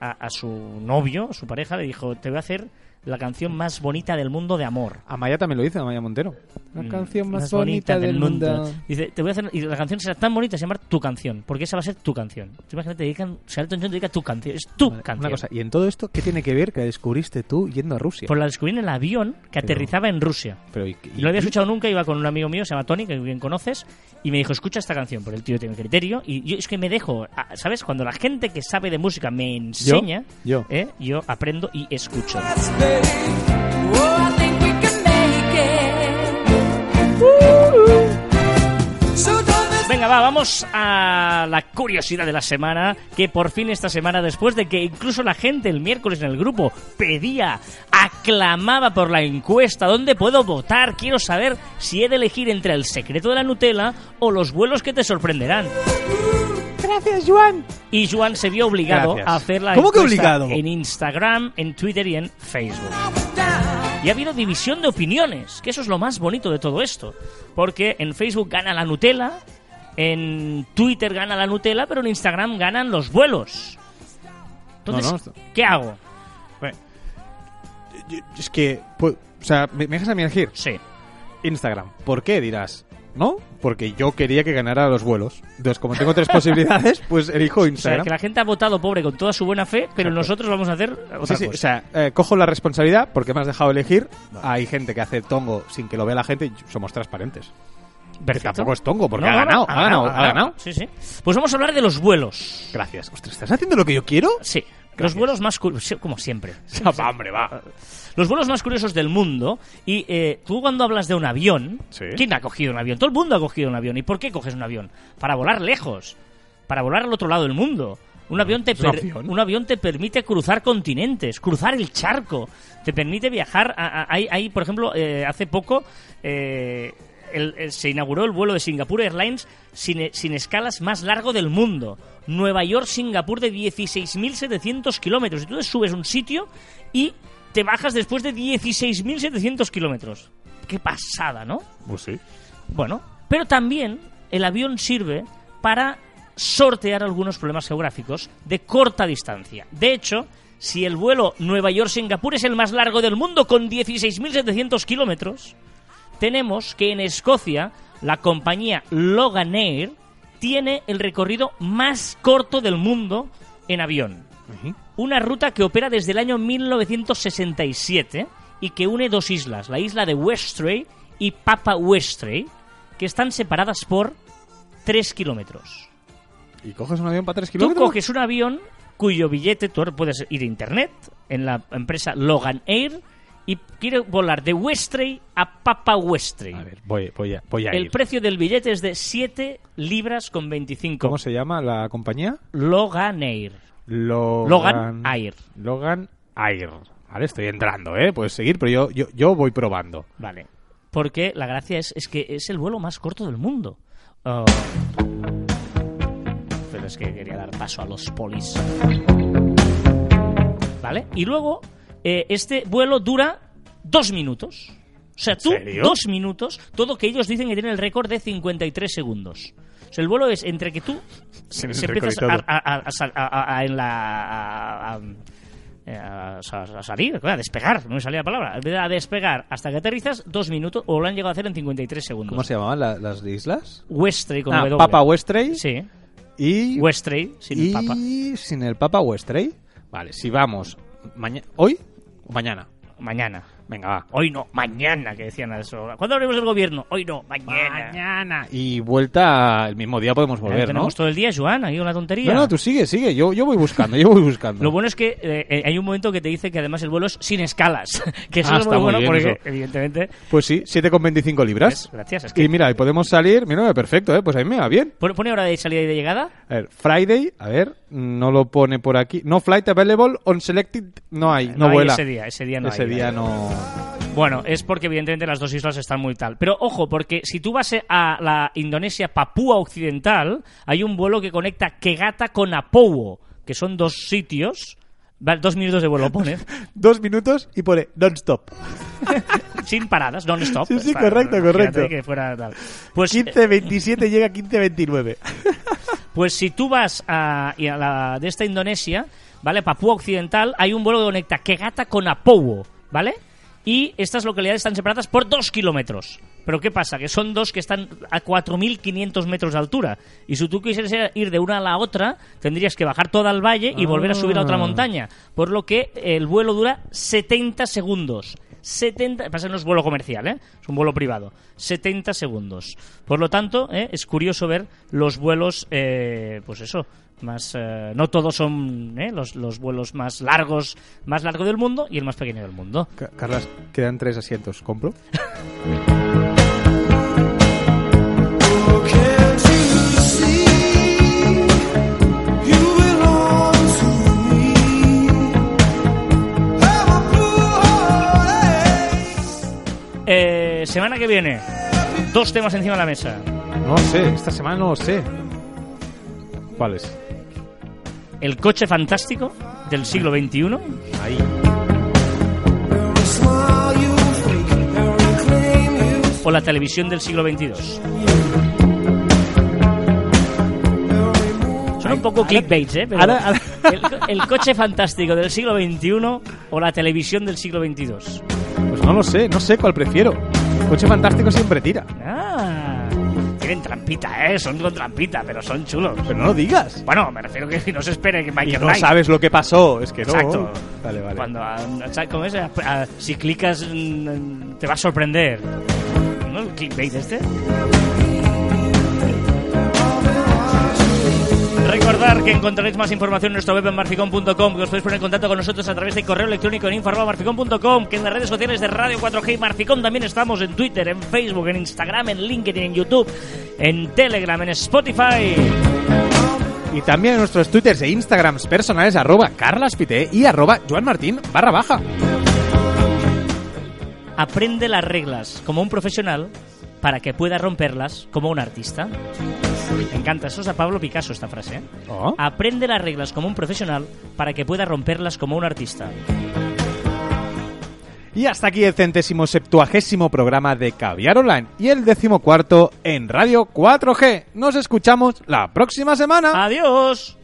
Speaker 1: a- a su novio, su pareja, le dijo, te voy a hacer la canción más bonita del mundo de amor.
Speaker 2: Amaya también lo dice, Amaya Montero. La
Speaker 1: Mm,
Speaker 2: canción más, bonita, del mundo.
Speaker 1: Dice, te voy a hacer, y la canción será tan bonita, se llama Tu Canción, porque esa va a ser tu canción. Tú imagínate, dedican, o sea, Elton John dedica tu canción, es tu
Speaker 2: Vale,
Speaker 1: canción.
Speaker 2: Una cosa, ¿y en todo esto qué tiene que ver que la descubriste tú yendo a Rusia?
Speaker 1: Pues la descubrí en el avión que
Speaker 2: Pero-
Speaker 1: aterrizaba en Rusia.
Speaker 2: Pero, ¿y,
Speaker 1: Y no lo había escuchado nunca, iba con un amigo mío, se llama Tony, que bien conoces, y me dijo, escucha esta canción, porque el tío tiene criterio, y yo es que me dejo, ¿sabes? Cuando la gente que sabe de música me enseña,
Speaker 2: Yo.
Speaker 1: ¿eh? yo aprendo y escucho. Venga, va, vamos a la curiosidad de la semana, que por fin esta semana, después de que incluso la gente el miércoles en el grupo pedía, aclamaba por la encuesta, ¿dónde puedo votar? Quiero saber si he de elegir entre el secreto de la Nutella o los vuelos que te sorprenderán.
Speaker 2: Gracias, Juan.
Speaker 1: Y Juan se vio obligado
Speaker 2: Gracias.
Speaker 1: a hacer la
Speaker 2: ¿Cómo que obligado?
Speaker 1: en Instagram, en Twitter y en Facebook. Y ha habido división de opiniones, que eso es lo más bonito de todo esto. Porque en Facebook gana la Nutella, en Twitter gana la Nutella, pero en Instagram ganan los vuelos. Entonces,
Speaker 2: No, no, esto-
Speaker 1: ¿qué hago?
Speaker 2: Bueno, es que, pues, o sea, me, me dejas a mí elegir.
Speaker 1: Sí.
Speaker 2: Instagram. ¿Por qué dirás? ¿No? Porque yo quería que ganara los vuelos. Entonces, como tengo tres [laughs] posibilidades, pues elijo
Speaker 1: O sea,
Speaker 2: Instagram.
Speaker 1: que la gente ha votado pobre con toda su buena fe, pero nosotros vamos a hacer otra
Speaker 2: Sí, sí,
Speaker 1: cosa.
Speaker 2: o sea, eh, cojo la responsabilidad porque me has dejado elegir. Hay gente que hace tongo sin que lo vea la gente y somos transparentes. Que tampoco es tongo porque
Speaker 1: No,
Speaker 2: ha,
Speaker 1: no, no,
Speaker 2: ganado, ha ganado, ha ganado.
Speaker 1: Sí, sí. Pues vamos a hablar de los vuelos.
Speaker 2: Gracias. Ostras, ¿estás haciendo lo que yo quiero?
Speaker 1: Sí. Los vuelos más como siempre. [laughs]
Speaker 2: Va, hombre, va.
Speaker 1: Los vuelos más curiosos del mundo. Y eh, tú cuando hablas de un avión,
Speaker 2: Sí.
Speaker 1: ¿quién ha cogido un avión? Todo el mundo ha cogido un avión. ¿Y por qué coges un avión? Para volar lejos. Para volar al otro lado del mundo. Un avión, te
Speaker 2: un
Speaker 1: per-
Speaker 2: avión.
Speaker 1: un avión te permite cruzar continentes, cruzar el charco, te permite viajar. hay, por ejemplo, eh, hace poco eh, el- el- se inauguró el vuelo de Singapore Airlines sin, sin escalas más largo del mundo. Nueva York-Singapur de 16.700 kilómetros. Y tú te subes un sitio y te bajas después de 16.700 kilómetros. Qué pasada, ¿no?
Speaker 2: Pues sí.
Speaker 1: Bueno, pero también el avión sirve para sortear algunos problemas geográficos de corta distancia. De hecho, si el vuelo Nueva York-Singapur es el más largo del mundo con 16.700 kilómetros, tenemos que en Escocia la compañía Loganair tiene el recorrido más corto del mundo en avión. Una ruta que opera desde el año 1967 y que une dos islas, la isla de Westray y Papa Westray, que están separadas por 3 kilómetros.
Speaker 2: ¿Y coges un avión para tres
Speaker 1: Tú
Speaker 2: kilómetros?
Speaker 1: coges un avión cuyo billete, tú puedes ir a internet en la empresa Logan Air y quiere volar de Westray a Papa Westray.
Speaker 2: A ver, voy, voy a, voy a
Speaker 1: El
Speaker 2: ir.
Speaker 1: precio del billete es de 7 libras con 25.
Speaker 2: ¿Cómo se llama la compañía?
Speaker 1: Logan Air.
Speaker 2: Logan,
Speaker 1: Logan Air.
Speaker 2: Logan Air. Vale, estoy entrando, ¿eh? Puedes seguir, pero yo, yo, yo voy probando.
Speaker 1: Vale. Porque la gracia es, es que es el vuelo más corto del mundo. Oh. Pero es que quería dar paso a los polis. ¿Vale? Y luego, eh, este vuelo dura dos minutos. O sea, tú, dos minutos, todo que ellos dicen que tienen el récord de 53 segundos. Sea, el vuelo es entre que tú se
Speaker 2: y
Speaker 1: empiezas a,
Speaker 2: todo.
Speaker 1: a- a- a sal- a- a- a- en la, a, a- a- a- a salir, a despegar, no me salía la palabra. A despegar hasta que aterrizas, dos minutos, o lo han llegado a hacer en 53 segundos.
Speaker 2: ¿Cómo se llamaban la- las islas?
Speaker 1: Westray con
Speaker 2: Ah,
Speaker 1: W.
Speaker 2: Papa Westray
Speaker 1: Sí,
Speaker 2: y...
Speaker 1: Westray, sin
Speaker 2: y
Speaker 1: el Papa.
Speaker 2: sin el Papa Westray. Vale, si vamos maña- hoy o mañana.
Speaker 1: Mañana.
Speaker 2: Venga, va.
Speaker 1: Hoy no, mañana, que decían a eso. ¿Cuándo abrimos el gobierno? Hoy no, mañana.
Speaker 2: Mañana. Y vuelta el mismo día podemos volver, ¿no?
Speaker 1: tenemos todo el día, Joan, ahí una tontería.
Speaker 2: No, no, tú sigue, sigue. Yo, yo voy buscando, yo voy buscando.
Speaker 1: Lo bueno es que eh, eh, hay un momento que te dice que además el vuelo es sin escalas. [laughs] que eso
Speaker 2: Ah,
Speaker 1: es
Speaker 2: está
Speaker 1: muy
Speaker 2: muy
Speaker 1: bueno
Speaker 2: bien
Speaker 1: porque,
Speaker 2: eso.
Speaker 1: evidentemente,
Speaker 2: Pues sí, 7,25 libras.
Speaker 1: ¿ves? gracias. Es que
Speaker 2: Y mira, y podemos salir, mira, perfecto, ¿eh? Pues ahí me va bien.
Speaker 1: Pone, hora de salida y de llegada.
Speaker 2: A ver, Friday, a ver, no lo pone por aquí. No flight available on selected, no hay, no,
Speaker 1: hay
Speaker 2: vuela.
Speaker 1: ese día, ese día no
Speaker 2: Ese
Speaker 1: hay.
Speaker 2: día no.
Speaker 1: Bueno, es porque evidentemente las dos islas están muy tal. Pero ojo, porque si tú vas a la Indonesia Papúa Occidental, hay un vuelo que conecta Kegata con Apowo, que son dos sitios. Dos minutos de vuelo pone, [laughs]
Speaker 2: Dos minutos y pone non-stop. [laughs]
Speaker 1: sin paradas, non-stop.
Speaker 2: Sí, sí, correcto, correcto.
Speaker 1: que fuera tal. Pues, eh,
Speaker 2: 15.27 llega a [laughs] 15.29.
Speaker 1: Pues si tú vas a la de esta Indonesia, ¿vale? Papúa Occidental, hay un vuelo que conecta Kegata con Apowo, ¿vale? Y estas localidades están separadas por dos kilómetros. Pero ¿qué pasa? Que son dos que están a 4.500 metros de altura. Y si tú quisieras ir de una a la otra, tendrías que bajar todo al valle y volver a subir a otra
Speaker 2: Ah.
Speaker 1: montaña. Por lo que el vuelo dura 70 segundos. 70, pasa no es vuelo comercial, ¿eh? es un vuelo privado. 70 segundos. Por lo tanto, ¿eh? es curioso ver los vuelos, eh, pues eso, más eh, no todos son ¿eh? los, los vuelos más largos, más largo del mundo y el más pequeño del mundo.
Speaker 2: Ca- Carlas, quedan tres asientos. ¿Compro?
Speaker 1: Eh, semana que viene, dos temas encima de la mesa.
Speaker 2: No sé, esta semana no lo sé. ¿Cuáles?
Speaker 1: El coche fantástico del siglo XXI
Speaker 2: Ahí.
Speaker 1: O la televisión del siglo XXII. Son un poco clickbaits, ¿eh? Pero
Speaker 2: Ahora, ahora,
Speaker 1: El, co- el coche fantástico del siglo XXI o la televisión del siglo XXII?
Speaker 2: Pues no lo sé, no sé cuál prefiero. Coche fantástico siempre tira.
Speaker 1: Ah, tienen trampita, ¿eh? Son con trampita, pero son chulos.
Speaker 2: Pero no lo digas.
Speaker 1: Bueno, me refiero que [laughs] no se espere que
Speaker 2: Y
Speaker 1: Michael
Speaker 2: no
Speaker 1: Knight...
Speaker 2: sabes lo que pasó. Es que no.
Speaker 1: Exacto.
Speaker 2: Vale, vale.
Speaker 1: Cuando, ah, ¿sabes cómo es? Si clicas, mm, te va a sorprender. ¿No? El clickbait este. Recordar que encontraréis más información en nuestro web en marficon.com, que os podéis poner en contacto con nosotros a través de correo electrónico en info.marficon.com, que en las redes sociales de Radio 4G y Marficon también estamos en Twitter, en Facebook, en Instagram, en LinkedIn, en YouTube, en Telegram, en Spotify.
Speaker 2: Y también en nuestros twitters e instagrams personales arroba carlaspite y arroba joanmartin barra baja.
Speaker 1: Aprende las reglas como un profesional para que pueda romperlas como un artista. Me encanta, eso es a Pablo Picasso esta frase. ¿eh?
Speaker 2: Oh.
Speaker 1: Aprende las reglas como un profesional para que pueda romperlas como un artista.
Speaker 2: Y hasta aquí el centésimo septuagésimo programa de Caviar Online y el decimocuarto en Radio 4G. Nos escuchamos la próxima semana.
Speaker 1: ¡Adiós!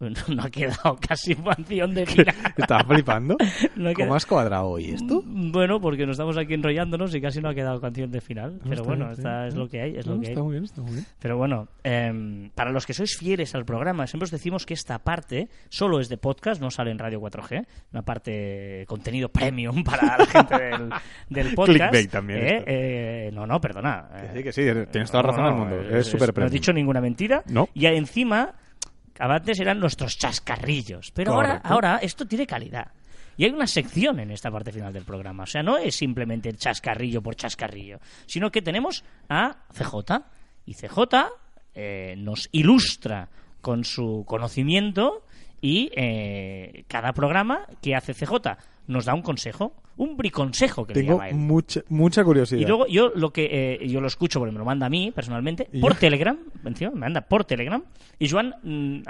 Speaker 1: [laughs] No, ha quedado casi canción de final.
Speaker 2: ¿Estás flipando? [laughs]
Speaker 1: No
Speaker 2: ¿Cómo has cuadrado hoy esto?
Speaker 1: Bueno, porque nos estamos aquí enrollándonos y casi no ha quedado canción de final. Pero bueno,
Speaker 2: bien,
Speaker 1: esta es lo que hay, es lo que hay.
Speaker 2: está muy bien, está muy bien.
Speaker 1: Pero bueno, em, para los que sois fieles al programa, siempre os decimos que esta parte solo es de podcast, no sale en Radio 4G, una parte contenido premium para la gente del, del [laughs] podcast.
Speaker 2: Clickbait también
Speaker 1: ¿eh? Eh, no, no, perdona.
Speaker 2: Que sí, que sí, tienes toda la razón del mundo.
Speaker 1: es-
Speaker 2: súper
Speaker 1: No he
Speaker 2: premium.
Speaker 1: dicho ninguna mentira.
Speaker 2: No.
Speaker 1: Y encima, antes eran nuestros chascarrillos. Pero ahora, ahora esto tiene calidad. Y hay una sección en esta parte final del programa. O sea, no es simplemente el chascarrillo por chascarrillo, sino que tenemos a CJ. Y CJ eh, nos ilustra con su conocimiento y eh, cada programa que hace CJ nos da un consejo, un briconsejo que le
Speaker 2: Tengo
Speaker 1: llama él.
Speaker 2: mucha, mucha curiosidad.
Speaker 1: Y luego yo lo que eh, yo lo escucho porque me lo manda a mí personalmente por
Speaker 2: yo-
Speaker 1: Telegram, encima me manda por Telegram y Joan mm,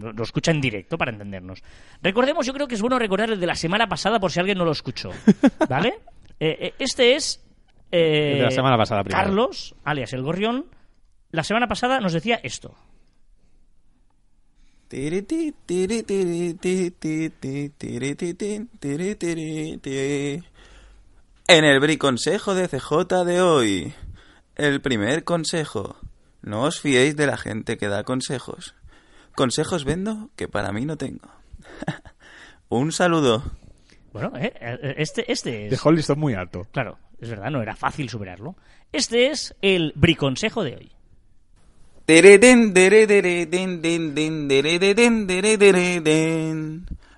Speaker 1: lo lo escucha en directo para entendernos. Recordemos, yo creo que es bueno recordar el de la semana pasada por si alguien no lo escuchó, [laughs] ¿vale? Eh, eh, este es eh,
Speaker 2: El de la semana pasada primero.
Speaker 1: Carlos, alias el Gorrión. La semana pasada nos decía esto.
Speaker 6: Tiri, ti, tiri, tiri, ti, ti, ti, tiri, ti, ti, tiri, tiri, ti. En el briconsejo de CJ de hoy. El primer consejo. No os fiéis de la gente que da consejos. Consejos vendo que para mí no tengo. Un saludo.
Speaker 1: Bueno, eh, este, este es...
Speaker 2: Dejó el listón muy alto.
Speaker 1: Claro, es verdad, no era fácil superarlo. Este es el briconsejo de hoy.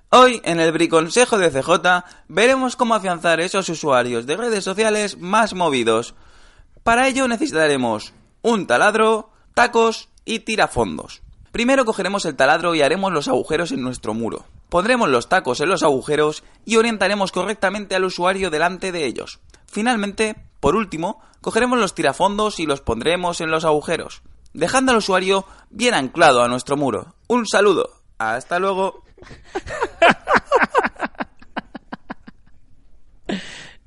Speaker 6: Hoy, en el Briconsejo de CJ, veremos cómo afianzar esos usuarios de redes sociales más movidos. Para ello necesitaremos un taladro, tacos y tirafondos. Primero cogeremos el taladro y haremos los agujeros en nuestro muro. Pondremos los tacos en los agujeros y orientaremos correctamente al usuario delante de ellos. Finalmente, por último, cogeremos los tirafondos y los pondremos en los agujeros, dejando al usuario bien anclado a nuestro muro. Un saludo. Hasta luego.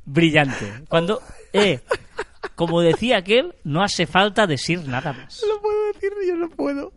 Speaker 1: Brillante. Cuando, eh, como decía aquel, no hace falta decir nada más.
Speaker 2: No puedo decir, yo no puedo.